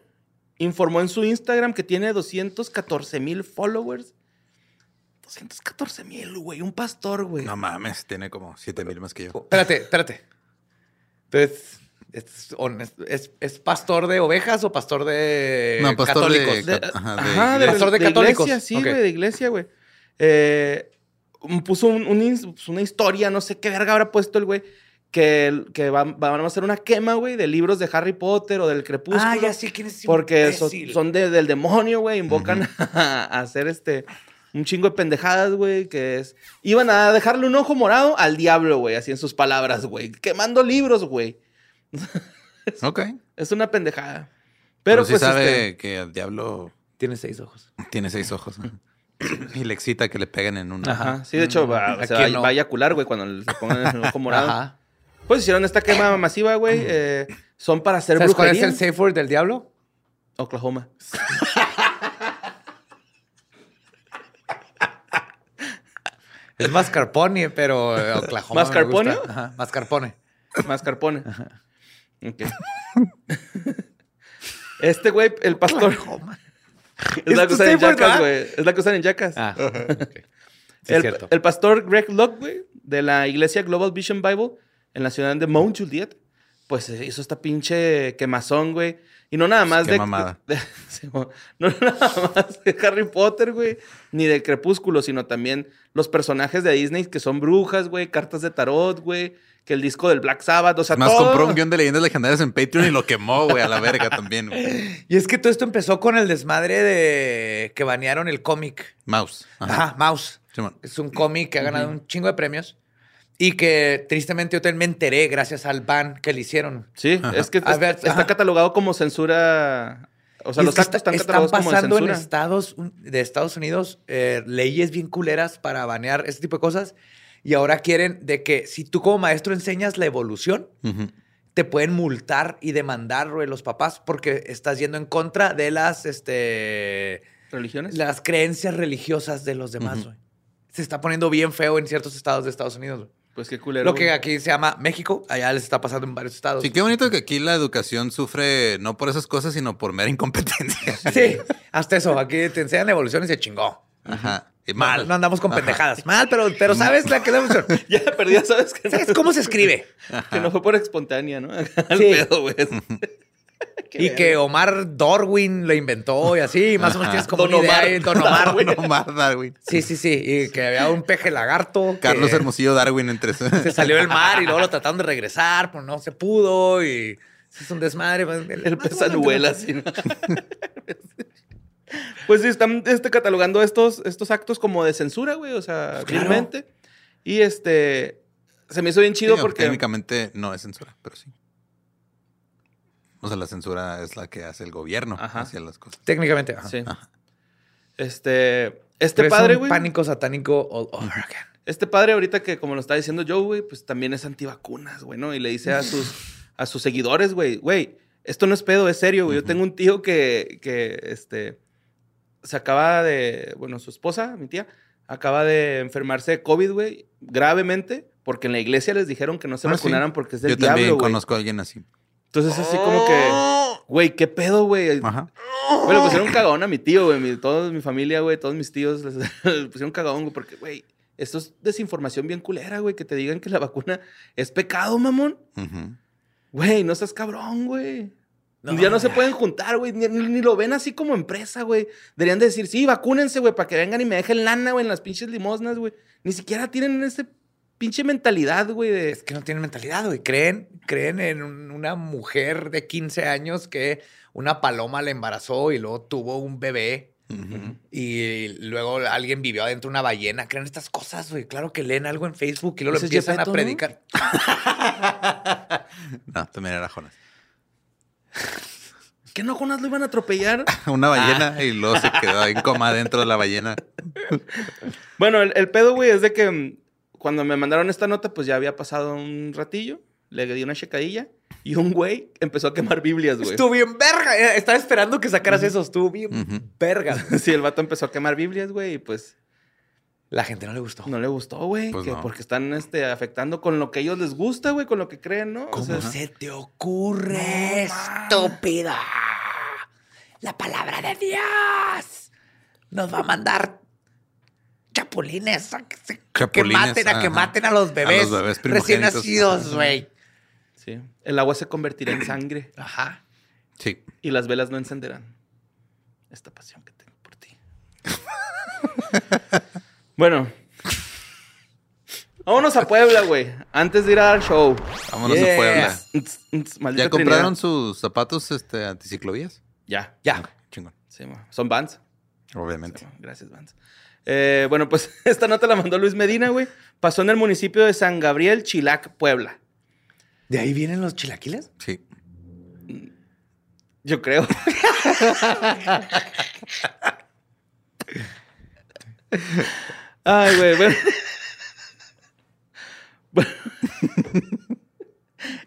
Speaker 2: informó en su Instagram que tiene 214 mil followers. 214 mil, güey, un pastor, güey.
Speaker 3: No mames, tiene como 7 mil más que yo.
Speaker 1: Espérate, espérate. Entonces, ¿es, es- es pastor de ovejas o pastor de
Speaker 3: No, pastor de-
Speaker 1: católicos?
Speaker 3: de- Ajá, de
Speaker 2: Ajá, de,
Speaker 3: iglesia.
Speaker 1: Pastor de
Speaker 2: de
Speaker 1: católicos.
Speaker 2: iglesia, sí, güey, de iglesia, güey. Eh, puso un- un ins- pues, una historia, no sé qué verga habrá puesto el güey, que, que van, van a hacer una quema, güey, de libros de Harry Potter o del Crepúsculo.
Speaker 1: Ah, ya sé quién es.
Speaker 2: Porque son,
Speaker 1: imbécil.
Speaker 2: son de- del demonio, güey. Invocan a, a hacer este. Un chingo de pendejadas, güey. Que es. Iban a dejarle un ojo morado al diablo, güey. Así en sus palabras, güey. Quemando libros, güey.
Speaker 3: Ok.
Speaker 2: Es una pendejada.
Speaker 3: Pero,
Speaker 2: Pero,
Speaker 3: sí
Speaker 2: pues.
Speaker 3: sabe
Speaker 2: este,
Speaker 3: que el diablo
Speaker 1: Tiene seis ojos.
Speaker 3: tiene seis ojos. ajá. y le excita que le peguen en una.
Speaker 2: Ajá. Sí, de hecho, va,
Speaker 1: ¿A
Speaker 2: se
Speaker 1: quién
Speaker 2: va,
Speaker 1: no?
Speaker 2: va a eyacular, güey, cuando le pongan el ojo morado.
Speaker 1: Ajá.
Speaker 2: Pues hicieron esta quema masiva, güey. eh, son para hacer
Speaker 1: ¿Sabes cuál es
Speaker 2: brujería.
Speaker 1: el safe word del diablo?
Speaker 2: Oklahoma.
Speaker 1: Es mascarpone, pero eh, Oklahoma. me
Speaker 2: ¿Mascarpone?
Speaker 1: gusta. Ajá, mascarpone.
Speaker 2: Mascarpone. Ok. Este güey, el pastor. Es la
Speaker 1: ¿Es
Speaker 2: que usan en
Speaker 1: va?
Speaker 2: güey. Es la que usan en Jackass.
Speaker 1: Ah, ok. Sí, es
Speaker 2: el,
Speaker 1: cierto.
Speaker 2: el pastor Greg Locke, güey, de la iglesia Global Vision Bible en la ciudad de Mount Juliet, pues eh, hizo esta pinche quemazón, güey. Y no nada más
Speaker 3: Qué
Speaker 2: de,
Speaker 3: mamada.
Speaker 2: de- no nada más de Harry Potter, güey, ni de Crepúsculo, sino también los personajes de Disney que son brujas, güey, cartas de tarot, güey, que el disco del Black Sabbath, o sea,
Speaker 3: Más
Speaker 2: todo.
Speaker 3: compró un guion de leyendas legendarias en Patreon y lo quemó, güey, a la verga también. güey.
Speaker 1: Y es que todo esto empezó con el desmadre de que banearon el cómic.
Speaker 3: Mouse.
Speaker 1: Ajá, Mouse.
Speaker 3: Simón.
Speaker 1: Es un cómic que ha ganado un chingo de premios y que tristemente yo también me enteré gracias al ban que le hicieron.
Speaker 2: Sí,
Speaker 3: Ajá.
Speaker 2: es que
Speaker 1: ver,
Speaker 2: está
Speaker 1: ajá.
Speaker 2: catalogado como censura. O sea,
Speaker 1: Y
Speaker 2: los
Speaker 1: es que
Speaker 2: actos
Speaker 1: está-
Speaker 2: están
Speaker 1: están
Speaker 2: catalogados como de
Speaker 1: pasando en
Speaker 2: censura.
Speaker 1: estados un- de Estados Unidos eh, leyes bien culeras para banear este tipo de cosas y ahora quieren de que si tú como maestro enseñas la evolución, te pueden multar y demandar güey, los papás porque estás yendo en contra de las, este,
Speaker 2: ¿Religiones?
Speaker 1: las creencias religiosas de los demás. Se está poniendo bien feo en ciertos estados de Estados Unidos. güey.
Speaker 2: Pues qué culero.
Speaker 1: Lo que aquí se llama México, allá les está pasando en varios estados.
Speaker 3: Sí, qué bonito que aquí la educación sufre no por esas cosas, sino por mera incompetencia.
Speaker 1: Sí, hasta eso. Aquí te enseñan evolución y se chingó.
Speaker 3: Ajá. Y
Speaker 1: Mal, no andamos con pendejadas. Mal, pero, pero ¿sabes la que la evolución?
Speaker 2: Ya perdí, ¿sabes? Que
Speaker 1: ¿Sabes cómo se escribe?
Speaker 2: que no fue por espontánea, ¿no? Al
Speaker 1: Sí.
Speaker 2: pedo, güey.
Speaker 1: Y que Omar Darwin lo inventó y así, más o menos tienes como
Speaker 2: Don
Speaker 1: una idea
Speaker 2: Omar
Speaker 1: Don Omar.
Speaker 2: Darwin.
Speaker 3: Omar Darwin.
Speaker 1: Sí, sí, sí. Y que había un peje lagarto.
Speaker 3: Carlos Hermosillo Darwin entre
Speaker 1: Se salió del mar y luego lo trataron de regresar, pero no se pudo y es un desmadre. pues,
Speaker 2: El pesanuela, así, ¿no? Pues sí, están este, catalogando estos, estos actos como de censura, güey, o sea,
Speaker 1: Pues claro.
Speaker 2: vilmente. Y este, se me hizo bien chido
Speaker 3: Sí,
Speaker 2: porque...
Speaker 3: Técnicamente no es censura, pero sí. O sea, la censura es la que hace el gobierno
Speaker 2: Ajá.
Speaker 3: hacia las cosas.
Speaker 1: Técnicamente. ajá.
Speaker 2: Sí.
Speaker 3: Ajá.
Speaker 2: Este, este
Speaker 1: Pero es
Speaker 2: padre,
Speaker 1: un
Speaker 2: güey.
Speaker 1: pánico satánico all over again.
Speaker 2: Este padre ahorita que, como lo está diciendo Joe, güey, pues también es antivacunas, güey, ¿no? Y le dice a sus, a sus seguidores, güey, güey, esto no es pedo, es serio, güey. Yo tengo un tío que, que, este, se acaba de, bueno, su esposa, mi tía, acaba de enfermarse de COVID, güey, gravemente, porque en la iglesia les dijeron que no se
Speaker 3: Ah, sí.
Speaker 2: vacunaran porque es del
Speaker 3: Yo también
Speaker 2: diablo, güey.
Speaker 3: conozco a alguien así.
Speaker 2: Entonces así como que, güey, ¿qué pedo, güey?
Speaker 3: Ajá.
Speaker 2: Güey, le pusieron un cagón a mi tío, güey. Mi, toda mi familia, güey, todos mis tíos les, le pusieron cagón, güey, porque, güey, esto es desinformación bien culera, güey, que te digan que la vacuna es pecado, mamón. Güey, no seas cabrón, güey.
Speaker 1: No,
Speaker 2: ya no se pueden juntar, güey. Ni, lo ven así como empresa, güey. Deberían de decir, sí, vacúnense, güey, para que vengan y me dejen lana, güey, en las pinches limosnas, güey. Ni siquiera tienen ese pinche mentalidad, güey, de...
Speaker 1: Es que no tienen mentalidad, güey. Creen, creen en un- una mujer de 15 años que una paloma le embarazó y luego tuvo un bebé y luego alguien vivió adentro de una ballena. Creen estas cosas, güey. Claro que leen algo en Facebook y luego lo
Speaker 2: Ese es
Speaker 1: empiezan
Speaker 2: Gepetto,
Speaker 1: a
Speaker 2: ¿no?
Speaker 1: predicar.
Speaker 3: No, también era Jonas.
Speaker 2: ¿Qué no, Jonas, lo iban a atropellar?
Speaker 3: Una ballena y luego se quedó en coma dentro de la ballena.
Speaker 2: Bueno, el, el pedo, güey, es de que mm, cuando me mandaron esta nota, pues ya había pasado un ratillo, le di una checadilla y un güey empezó a quemar Biblias, güey.
Speaker 1: Estuvo bien verga. Eh, Estaba esperando que sacaras eso. Estuvo bien
Speaker 3: Ujú.
Speaker 1: verga.
Speaker 2: Sí, el vato empezó a quemar Biblias, güey, y pues
Speaker 1: La gente no le gustó.
Speaker 2: no le gustó, güey,
Speaker 3: Pues
Speaker 2: que
Speaker 3: no.
Speaker 2: porque están este, afectando con lo que a ellos les gusta, güey, con lo que creen, ¿no? O
Speaker 1: ¿Cómo
Speaker 2: sea,
Speaker 1: se te ocurre,
Speaker 2: No,
Speaker 1: estúpida? La palabra de Dios nos va a mandar chapulines a que, se- que
Speaker 3: Chapulines,
Speaker 1: maten a que maten a los bebés,
Speaker 3: los bebés
Speaker 1: recién nacidos, güey.
Speaker 2: sí. El agua se convertirá en sangre
Speaker 1: Ajá.
Speaker 3: Sí.
Speaker 2: y las velas no encenderán. Esta pasión que tengo por ti. bueno. Vámonos a Puebla, güey. Antes de ir a dar show.
Speaker 3: Vámonos
Speaker 1: Yeah.
Speaker 3: a Puebla.
Speaker 2: Maldita
Speaker 3: ¿Ya compraron sus zapatos este, anticiclovías?
Speaker 2: Ya.
Speaker 1: Ya.
Speaker 3: Chingón.
Speaker 2: Sí. Son Vans.
Speaker 3: Obviamente.
Speaker 2: Sí. Gracias, Vans. Eh, bueno, pues esta nota la mandó Luis Medina, güey. Pasó en el municipio de San Gabriel, Chilac, Puebla.
Speaker 1: ¿De ahí vienen los chilaquiles?
Speaker 3: Sí.
Speaker 2: Yo creo. Ay, güey, bueno.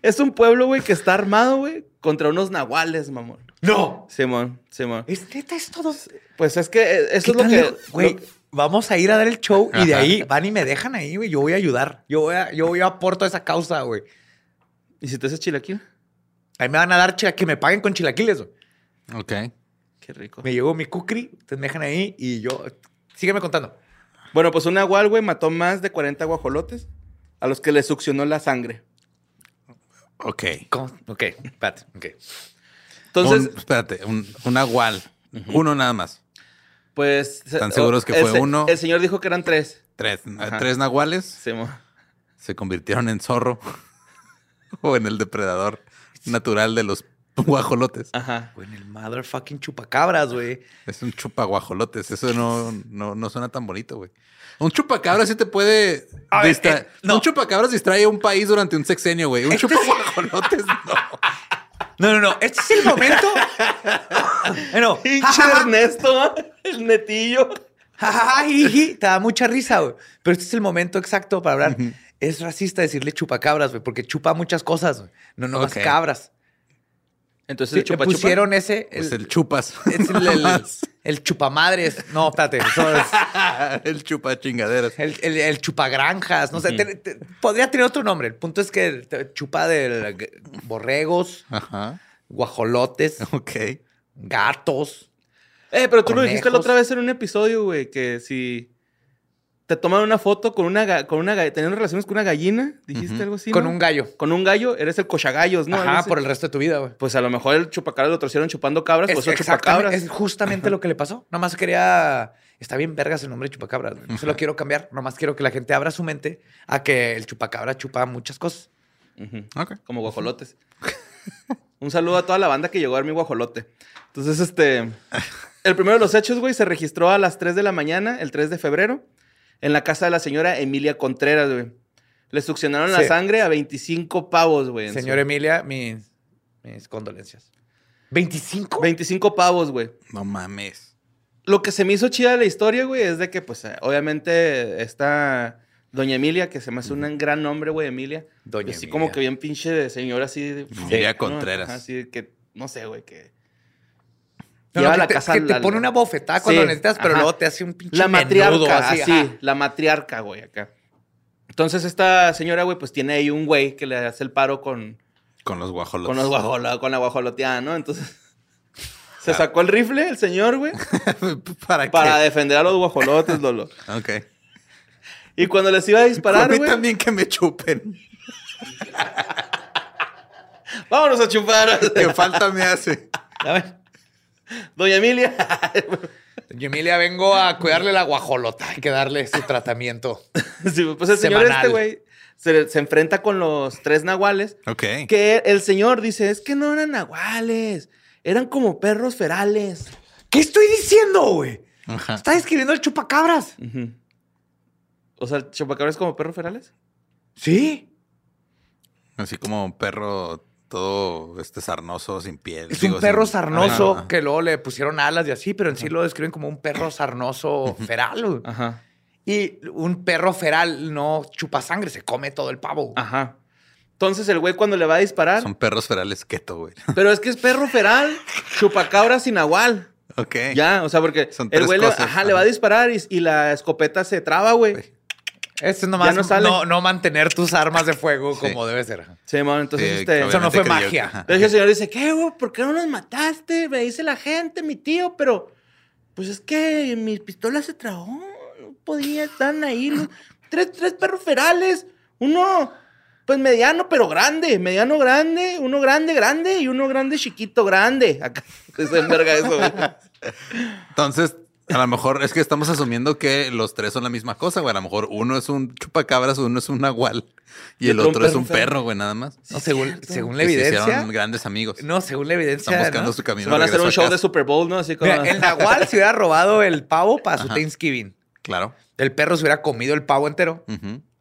Speaker 2: Es un pueblo, güey, que está armado, güey, contra unos nahuales, mamón.
Speaker 1: No.
Speaker 2: Simón, Simón.
Speaker 1: ¿Es neta es todo?
Speaker 2: Pues es que eh, eso
Speaker 1: ¿Qué
Speaker 2: es lo que.
Speaker 1: Güey,
Speaker 2: lo-
Speaker 1: vamos a ir a dar el show y de ahí van y me dejan ahí, güey. Yo voy a ayudar. Yo voy a, yo voy a aporto a esa causa, güey.
Speaker 2: ¿Y si te haces chilaquil?
Speaker 1: Ahí me van a dar chila- que me paguen con chilaquiles, güey.
Speaker 3: Ok.
Speaker 2: Qué rico.
Speaker 1: Me llegó mi kukri, ustedes me dejan ahí y yo. Sígueme contando.
Speaker 2: Bueno, pues un nahual, güey, mató más de 40 guajolotes a los que le succionó la sangre.
Speaker 3: Ok.
Speaker 1: ¿Cómo? Ok, espérate, ok.
Speaker 2: Entonces,
Speaker 3: Un- espérate, un, un agual. Uno nada más.
Speaker 2: pues.
Speaker 3: ¿Están seguros que
Speaker 2: el
Speaker 3: fue uno?
Speaker 2: El señor dijo que eran tres.
Speaker 3: Tres,
Speaker 2: Ajá.
Speaker 3: tres nahuales
Speaker 2: Simón.
Speaker 3: se convirtieron en zorro o en el depredador natural de los guajolotes.
Speaker 2: Ajá.
Speaker 1: Güey, en el motherfucking chupacabras, güey.
Speaker 3: Es un chupaguajolotes. Eso no, no, no suena tan bonito, güey. Un chupacabras sí te puede
Speaker 1: A ver,
Speaker 3: distra-
Speaker 1: eh, no.
Speaker 3: Un chupacabras distrae a un país durante un sexenio, güey. Un
Speaker 1: Este
Speaker 3: chupaguajolotes no.
Speaker 1: No, no, no. Este es el momento. bueno,
Speaker 2: Pinche Ernesto, el netillo.
Speaker 1: te da mucha risa, güey. Pero este es el momento exacto para hablar. Es racista decirle chupacabras, güey, porque chupa muchas cosas, güey. No, no más
Speaker 3: Ok.
Speaker 1: cabras.
Speaker 2: Entonces
Speaker 1: Sí,
Speaker 2: chupa chupa.
Speaker 1: pusieron ese.
Speaker 3: Es
Speaker 1: el,
Speaker 3: el chupas.
Speaker 1: es el, el- el chupamadres. No, espérate. eso es
Speaker 3: el chupa chingaderas.
Speaker 1: el, el- el chupagranjas. No sé, te- te- podría tener otro nombre. El punto es que te chupa de borregos,
Speaker 3: Ajá.
Speaker 1: guajolotes,
Speaker 3: Ok.
Speaker 1: gatos.
Speaker 2: Eh, pero tú lo dijiste la otra vez en un episodio, güey, que si te toman una foto con una, con una, teniendo relaciones con una gallina, dijiste algo así.
Speaker 1: Con un gallo.
Speaker 2: Con un gallo, eres el cochagallos, ¿no?
Speaker 1: Ajá, por el resto de tu vida, güey.
Speaker 2: Pues a lo mejor el chupacabras lo torcieron chupando cabras,
Speaker 1: Es,
Speaker 2: pues eso chupacabras.
Speaker 1: es justamente lo que le pasó. Nomás quería. Está bien vergas el nombre de chupacabras. No se lo quiero cambiar. Nomás quiero que la gente abra su mente a que el chupacabra chupa muchas cosas.
Speaker 3: Ok.
Speaker 2: Como guajolotes. un saludo a toda la banda que llegó a ver mi guajolote. Entonces, este. El primero de los hechos, güey, se registró a las 3 de la mañana, el 3 de febrero, en la casa de la señora Emilia Contreras, güey. Le succionaron la sangre a 25 pavos, güey. en su-
Speaker 1: Señor Emilia, mis, mis condolencias. ¿25?
Speaker 2: 25 pavos, güey.
Speaker 3: No mames.
Speaker 2: Lo que se me hizo chida de la historia, güey, es de que, pues, obviamente, está Doña Emilia, que se me hace un gran nombre, güey, Emilia.
Speaker 1: Doña
Speaker 2: así
Speaker 1: Emilia.
Speaker 2: como que bien pinche de señora, así. de-
Speaker 3: Emilia
Speaker 2: ¿no?
Speaker 3: Contreras.
Speaker 2: Ajá, Así de que, no sé, güey, que...
Speaker 1: No,
Speaker 2: lleva
Speaker 1: no, que
Speaker 2: la
Speaker 1: te,
Speaker 2: casa
Speaker 1: que te pone una bofetada cuando
Speaker 2: Sí,
Speaker 1: necesitas, pero
Speaker 2: ajá.
Speaker 1: luego te hace un pinche
Speaker 2: La matriarca,
Speaker 1: menudo,
Speaker 2: así, la matriarca, güey, acá. Entonces, esta señora, güey, pues tiene ahí un güey que le hace el paro con,
Speaker 3: Con los guajolotes.
Speaker 2: con, los guajola, con la guajoloteada, ¿no? Entonces, se sacó el rifle, el señor, güey,
Speaker 3: ¿Para qué?
Speaker 2: para defender a los guajolotes, Lolo.
Speaker 3: Ok.
Speaker 2: Y cuando les iba a
Speaker 3: a
Speaker 2: disparar,
Speaker 3: mí
Speaker 2: güey,
Speaker 3: también que me chupen.
Speaker 2: vámonos a chupar.
Speaker 3: ¿Qué falta me hace?
Speaker 1: A ver,
Speaker 2: Doña Emilia.
Speaker 1: Doña Emilia, vengo a cuidarle la guajolota. Hay que darle su tratamiento.
Speaker 2: Sí, pues el señor
Speaker 1: Semanal.
Speaker 2: este, güey, se, se enfrenta con los tres nahuales.
Speaker 3: Ok.
Speaker 2: Que el señor dice, es que no eran nahuales, eran como perros ferales.
Speaker 1: ¿Qué estoy diciendo, güey?
Speaker 3: Ajá.
Speaker 1: Está describiendo el chupacabras.
Speaker 2: Ujú. O sea, ¿chupacabras como perros ferales?
Speaker 1: Sí.
Speaker 3: Así como un perro todo este sarnoso, sin piel.
Speaker 1: Es
Speaker 3: Digo,
Speaker 1: un perro
Speaker 3: sin-
Speaker 1: sarnoso
Speaker 3: Ajá.
Speaker 1: que luego le pusieron alas y así, pero en sí lo describen como un perro sarnoso feral.
Speaker 2: Ajá.
Speaker 1: Y un perro feral no chupa sangre, se come todo el pavo.
Speaker 2: Ajá. Entonces el güey cuando le va a disparar,
Speaker 3: Son perros ferales keto, güey.
Speaker 2: pero es que es perro feral, chupacabras y nahual.
Speaker 3: Ok.
Speaker 2: Ya, o sea, porque
Speaker 3: Son
Speaker 2: el güey le,
Speaker 3: cosas.
Speaker 2: ajá, le va a disparar y, y la escopeta se traba, güey.
Speaker 1: Esto es nomás
Speaker 2: no
Speaker 1: no, mantener tus armas de fuego
Speaker 3: Sí.
Speaker 1: como debe ser.
Speaker 2: Sí, man, entonces
Speaker 3: Sí,
Speaker 2: este...
Speaker 1: Eso no fue
Speaker 3: creyó
Speaker 1: magia.
Speaker 2: Pero el señor dice, ¿qué, güey? ¿Por qué no nos mataste? Me dice la gente, mi tío, pero pues es que mi pistola se trabó. No podía estar ahí. los- Tres, tres perros ferales. Uno, pues mediano, pero grande. Mediano, grande. Uno grande, grande. Y uno grande, chiquito, grande. Acá se enverga eso, güey.
Speaker 3: Entonces, a lo mejor es que estamos asumiendo que los tres son la misma cosa, güey. A lo mejor uno es un chupacabras, uno es un nahual y,
Speaker 2: Y
Speaker 3: el
Speaker 2: otro
Speaker 3: es
Speaker 2: perro
Speaker 3: un perro, güey, nada más.
Speaker 1: No, según, según la
Speaker 3: se
Speaker 1: evidencia.
Speaker 3: hicieron grandes amigos.
Speaker 1: No, según la evidencia.
Speaker 3: Están buscando
Speaker 1: ¿no?
Speaker 3: su camino.
Speaker 2: Van a hacer un show de. Super Bowl, ¿no? Así como...
Speaker 1: Mira, el nahual se hubiera robado el pavo para su
Speaker 3: Ajá.
Speaker 1: Thanksgiving.
Speaker 3: Claro.
Speaker 1: El perro se hubiera comido el pavo entero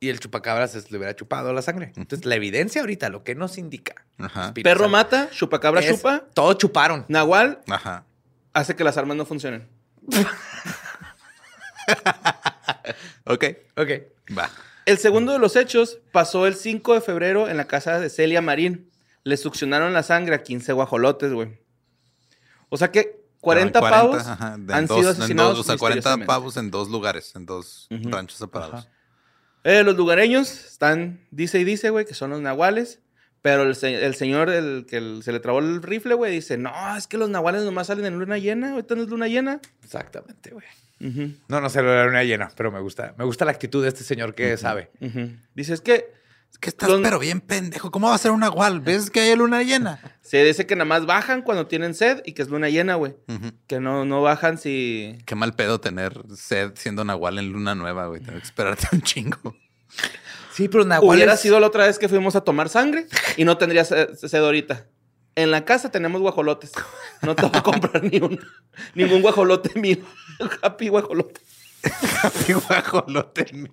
Speaker 1: y el chupacabras se le hubiera chupado la sangre. Entonces, la evidencia ahorita, lo que nos indica.
Speaker 3: Ajá.
Speaker 2: Perro mata, chupacabra
Speaker 1: es-
Speaker 2: chupa.
Speaker 1: Todos chuparon.
Speaker 2: Nahual
Speaker 3: Ajá.
Speaker 2: hace que las armas no funcionen.
Speaker 3: Ok.
Speaker 1: Ok.
Speaker 3: Va.
Speaker 2: El segundo de los hechos pasó el 5 de febrero en la casa de Celia Marín. Le succionaron la sangre a 15 guajolotes, güey. O sea que 40,
Speaker 3: Ah,
Speaker 2: pavos
Speaker 3: ajá,
Speaker 2: han
Speaker 3: dos-
Speaker 2: sido
Speaker 3: en dos,
Speaker 2: asesinados.
Speaker 3: o sea, 40
Speaker 2: misteriosamente.
Speaker 3: pavos en dos lugares, en dos ranchos separados.
Speaker 2: Eh, los lugareños están, dice y dice, güey, que son los nahuales. Pero el, se- el señor, el que el- se le trabó el rifle, güey, dice, no, es que los nahuales nomás salen en luna llena. Ahorita no es luna llena.
Speaker 1: Exactamente, güey.
Speaker 2: Ujú,
Speaker 1: No, no se lo era una llena, pero me gusta. Me gusta la actitud de este señor que sabe.
Speaker 2: Dice, es que
Speaker 3: Es que estás
Speaker 2: Los-
Speaker 3: pero bien pendejo. ¿Cómo va a ser un nahual? ¿Ves que hay luna llena?
Speaker 2: se dice que nada más bajan cuando tienen sed y que es luna llena, güey. Que no, no bajan si...
Speaker 3: Qué mal pedo tener sed siendo nahual en luna nueva, güey. Tener que esperarte un chingo.
Speaker 1: Sí, pero nahuales...
Speaker 2: Hubiera sido la otra vez que fuimos a tomar sangre y no tendría sed ahorita. En la casa tenemos guajolotes. No te voy a comprar ni un, ningún guajolote mío. Happy guajolote.
Speaker 3: Qué guajolote.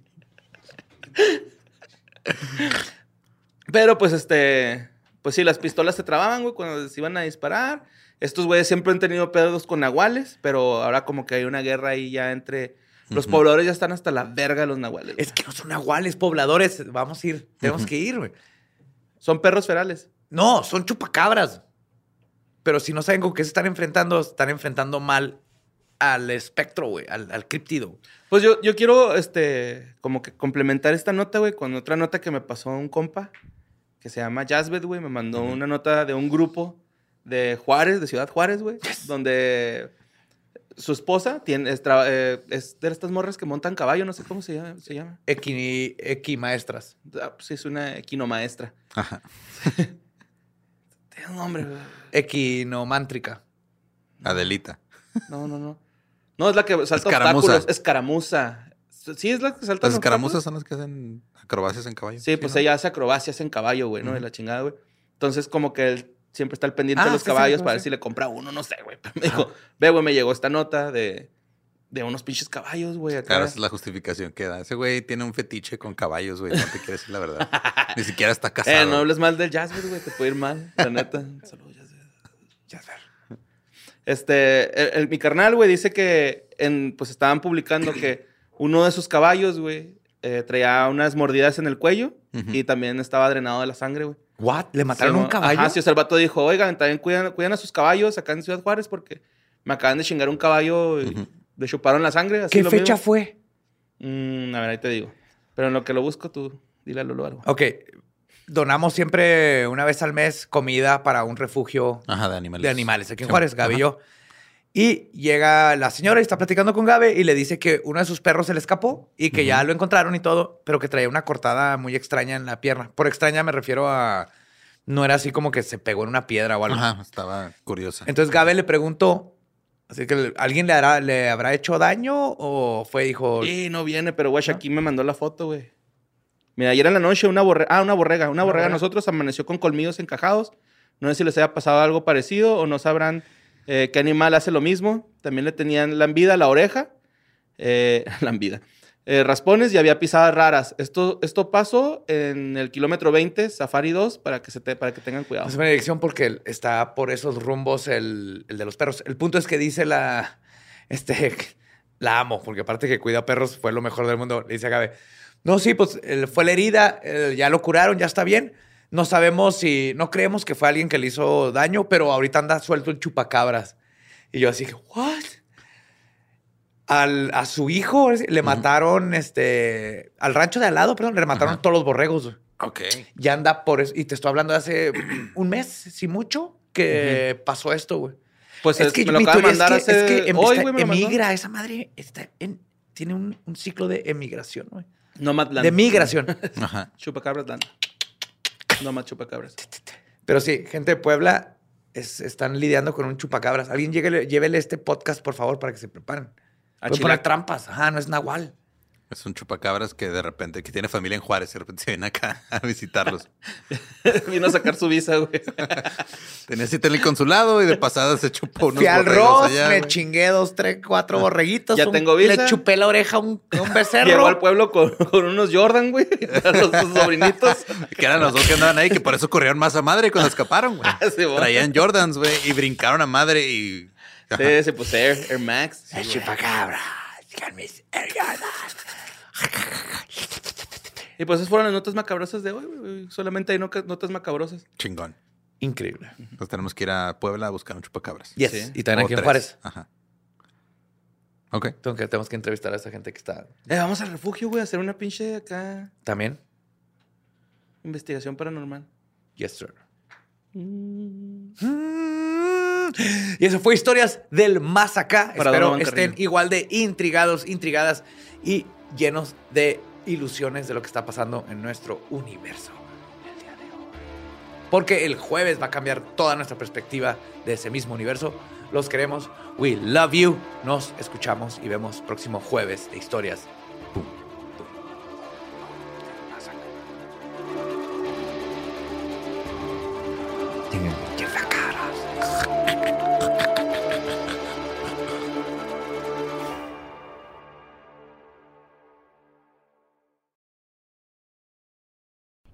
Speaker 2: Pero pues este, pues sí, las pistolas se trababan, güey, cuando se iban a disparar. Estos güeyes siempre han tenido pedos con nahuales, pero ahora como que hay una guerra ahí ya entre... Los pobladores ya están hasta la verga de los nahuales.
Speaker 1: Es que no son nahuales, pobladores. Vamos a ir. Tenemos que ir, güey.
Speaker 2: Son perros ferales.
Speaker 1: No, son chupacabras. pero si no saben con qué se están enfrentando, están enfrentando mal al espectro, güey, al, al críptido.
Speaker 2: Pues yo, yo quiero, este, como que complementar esta nota, güey, con otra nota que me pasó un compa que se llama Jazzbed, güey. Me mandó una nota de un grupo de Juárez, de Ciudad Juárez, güey, donde su esposa tiene, es, eh, es de estas morras que montan caballo, no sé cómo se llama. Se llama.
Speaker 1: Equi, equimaestras.
Speaker 2: Ah, pues sí, es una equinomaestra.
Speaker 3: Ajá.
Speaker 2: Tiene un nombre, güey.
Speaker 1: Equinomántrica.
Speaker 3: Adelita.
Speaker 2: No, no, no. No, es la que salta
Speaker 3: Escaramuza.
Speaker 2: obstáculos. Escaramuza. Sí, es la que salta
Speaker 3: Las escaramuzas
Speaker 2: obstáculos.
Speaker 3: son las que hacen acrobacias en caballo.
Speaker 2: Sí, pues
Speaker 3: ¿no?
Speaker 2: ella hace acrobacias en caballo, güey, ¿no? De la chingada, güey. Entonces, como que él siempre está al pendiente
Speaker 1: Ah,
Speaker 2: de los
Speaker 1: sí, sí,
Speaker 2: caballos
Speaker 1: sí,
Speaker 2: para ver si le compra uno, no sé, güey. Pero me dijo, ve, güey, me llegó esta nota de, de unos pinches caballos, güey. acá".
Speaker 3: Claro, esa es la justificación que da. Ese güey tiene un fetiche con caballos, güey. No te quiere decir la verdad. Ni siquiera está casado.
Speaker 2: Eh, no hables mal del Jasper, güey, te puede ir mal, la neta. Saludos, Jasper. Este, el- el- mi carnal, güey, dice que en, pues estaban publicando que uno de sus caballos, güey, eh, traía unas mordidas en el cuello y también estaba drenado de la sangre, güey.
Speaker 1: ¿What? ¿Le mataron
Speaker 2: Sí,
Speaker 1: un caballo?
Speaker 2: Ajá, sí, o sea, el vato dijo, oigan, también cuidan, cuidan a sus caballos acá en Ciudad Juárez porque me acaban de chingar un caballo y
Speaker 3: Ujú.
Speaker 2: le chuparon la sangre. así
Speaker 1: ¿Qué
Speaker 2: lo
Speaker 1: fecha
Speaker 2: mismo.
Speaker 1: fue?
Speaker 2: Mm, a ver, ahí te digo. Pero en lo que lo busco, tú dile a Lolo algo.
Speaker 1: Ok. Donamos siempre una vez al mes comida para un refugio
Speaker 3: Ajá, de animales.
Speaker 1: de animales aquí en
Speaker 3: Sí,
Speaker 1: Juárez,
Speaker 3: ajá.
Speaker 1: Y llega la señora y está platicando con Gabe y le dice que uno de sus perros se le escapó y que ya lo encontraron y todo, pero que traía una cortada muy extraña en la pierna. Por extraña me refiero a... No era así como que se pegó en una piedra o algo.
Speaker 3: Ajá, estaba curiosa.
Speaker 1: Entonces Gabe le preguntó, así que alguien le, hará, le habrá hecho daño o fue, dijo,
Speaker 2: Sí, no viene, pero güey, aquí me mandó la foto, güey. Mira, ayer en la noche una borrega, ah, una borrega, una borrega
Speaker 1: borrega.
Speaker 2: nosotros amaneció con colmillos encajados. No sé si les haya pasado algo parecido o no sabrán eh, qué animal hace lo mismo. También le tenían lambida la oreja, eh, lambida, eh, raspones y había pisadas raras. Esto, esto pasó en el kilómetro 20, Safari 2, para que, se te- para que tengan cuidado.
Speaker 1: Es una dirección porque está por esos rumbos el, el de los perros. El punto es que dice la. Este. La amo, porque aparte que cuida perros fue lo mejor del mundo. Le dice a Gabe. No, sí, pues él fue la herida, eh, ya lo curaron, ya está bien. No sabemos si. No creemos que fue alguien que le hizo daño, pero ahorita anda suelto el chupacabras. Y yo así que, ¿what? Al, a su hijo le mataron, este. Al rancho de al lado, perdón, le mataron todos los borregos. güey.
Speaker 3: Ok.
Speaker 1: Ya anda por eso. Y te estoy hablando de hace un mes, si mucho, que pasó esto, güey.
Speaker 2: Pues
Speaker 1: es
Speaker 2: es-
Speaker 1: que
Speaker 2: me lo
Speaker 1: mi
Speaker 2: acaban de mandar
Speaker 1: es que, es que em-
Speaker 2: hoy,
Speaker 1: está-
Speaker 2: güey, me lo mandó.
Speaker 1: emigra. Esa madre está en- tiene un, un ciclo de emigración, güey.
Speaker 2: Nomadland.
Speaker 1: De migración.
Speaker 3: Ajá.
Speaker 2: Chupacabras. No más chupacabras.
Speaker 1: Pero sí, gente de Puebla es- están lidiando con un chupacabras. Alguien llévele este podcast, por favor, para que se preparen.
Speaker 2: A
Speaker 1: Pueden poner
Speaker 2: Chilac.
Speaker 1: trampas. Ajá, no es nahual.
Speaker 3: Es un chupacabras que de repente, que tiene familia en Juárez, de repente se viene acá a visitarlos.
Speaker 2: Vino a sacar su visa, güey.
Speaker 3: Tenía cita en el consulado y de pasada se chupó unos
Speaker 1: Fui al Ross,
Speaker 3: allá,
Speaker 1: me
Speaker 3: güey.
Speaker 1: chingué dos, tres, cuatro borreguitos.
Speaker 2: Ya
Speaker 1: un-
Speaker 2: tengo visa.
Speaker 1: Le chupé la oreja a un, becerro.
Speaker 2: Llegó al pueblo con, con unos Jordan, güey. A los sus sobrinitos.
Speaker 3: Que eran los dos que andaban ahí, que por eso corrieron más a madre cuando escaparon, güey.
Speaker 2: Sí, bueno.
Speaker 3: Traían Jordans, güey, y brincaron a madre y...
Speaker 2: Sí, se pues Air, Air Max.
Speaker 1: El chupacabras.
Speaker 2: Y pues esas fueron las notas macabrosas de hoy. Solamente hay no- notas macabrosas.
Speaker 3: Chingón.
Speaker 1: Increíble.
Speaker 3: Entonces tenemos que ir a Puebla a buscar un chupacabras.
Speaker 1: Yes.
Speaker 2: Sí.
Speaker 1: Y también
Speaker 3: O
Speaker 1: aquí en. Juárez.
Speaker 3: Ajá. Ok.
Speaker 1: Que- tenemos que entrevistar a esa gente que está
Speaker 2: Eh, vamos al refugio, güey, a hacer una pinche acá
Speaker 1: también.
Speaker 2: investigación paranormal.
Speaker 1: Yes, sir. Y eso fue Historias del Más Acá. Espero estén igual de intrigados, intrigadas y llenos de ilusiones de lo que está pasando en nuestro universo el día de hoy. Porque el jueves va a cambiar toda nuestra perspectiva de ese mismo universo. Los queremos. We love you. Nos escuchamos y vemos próximo jueves de Historias. Pum,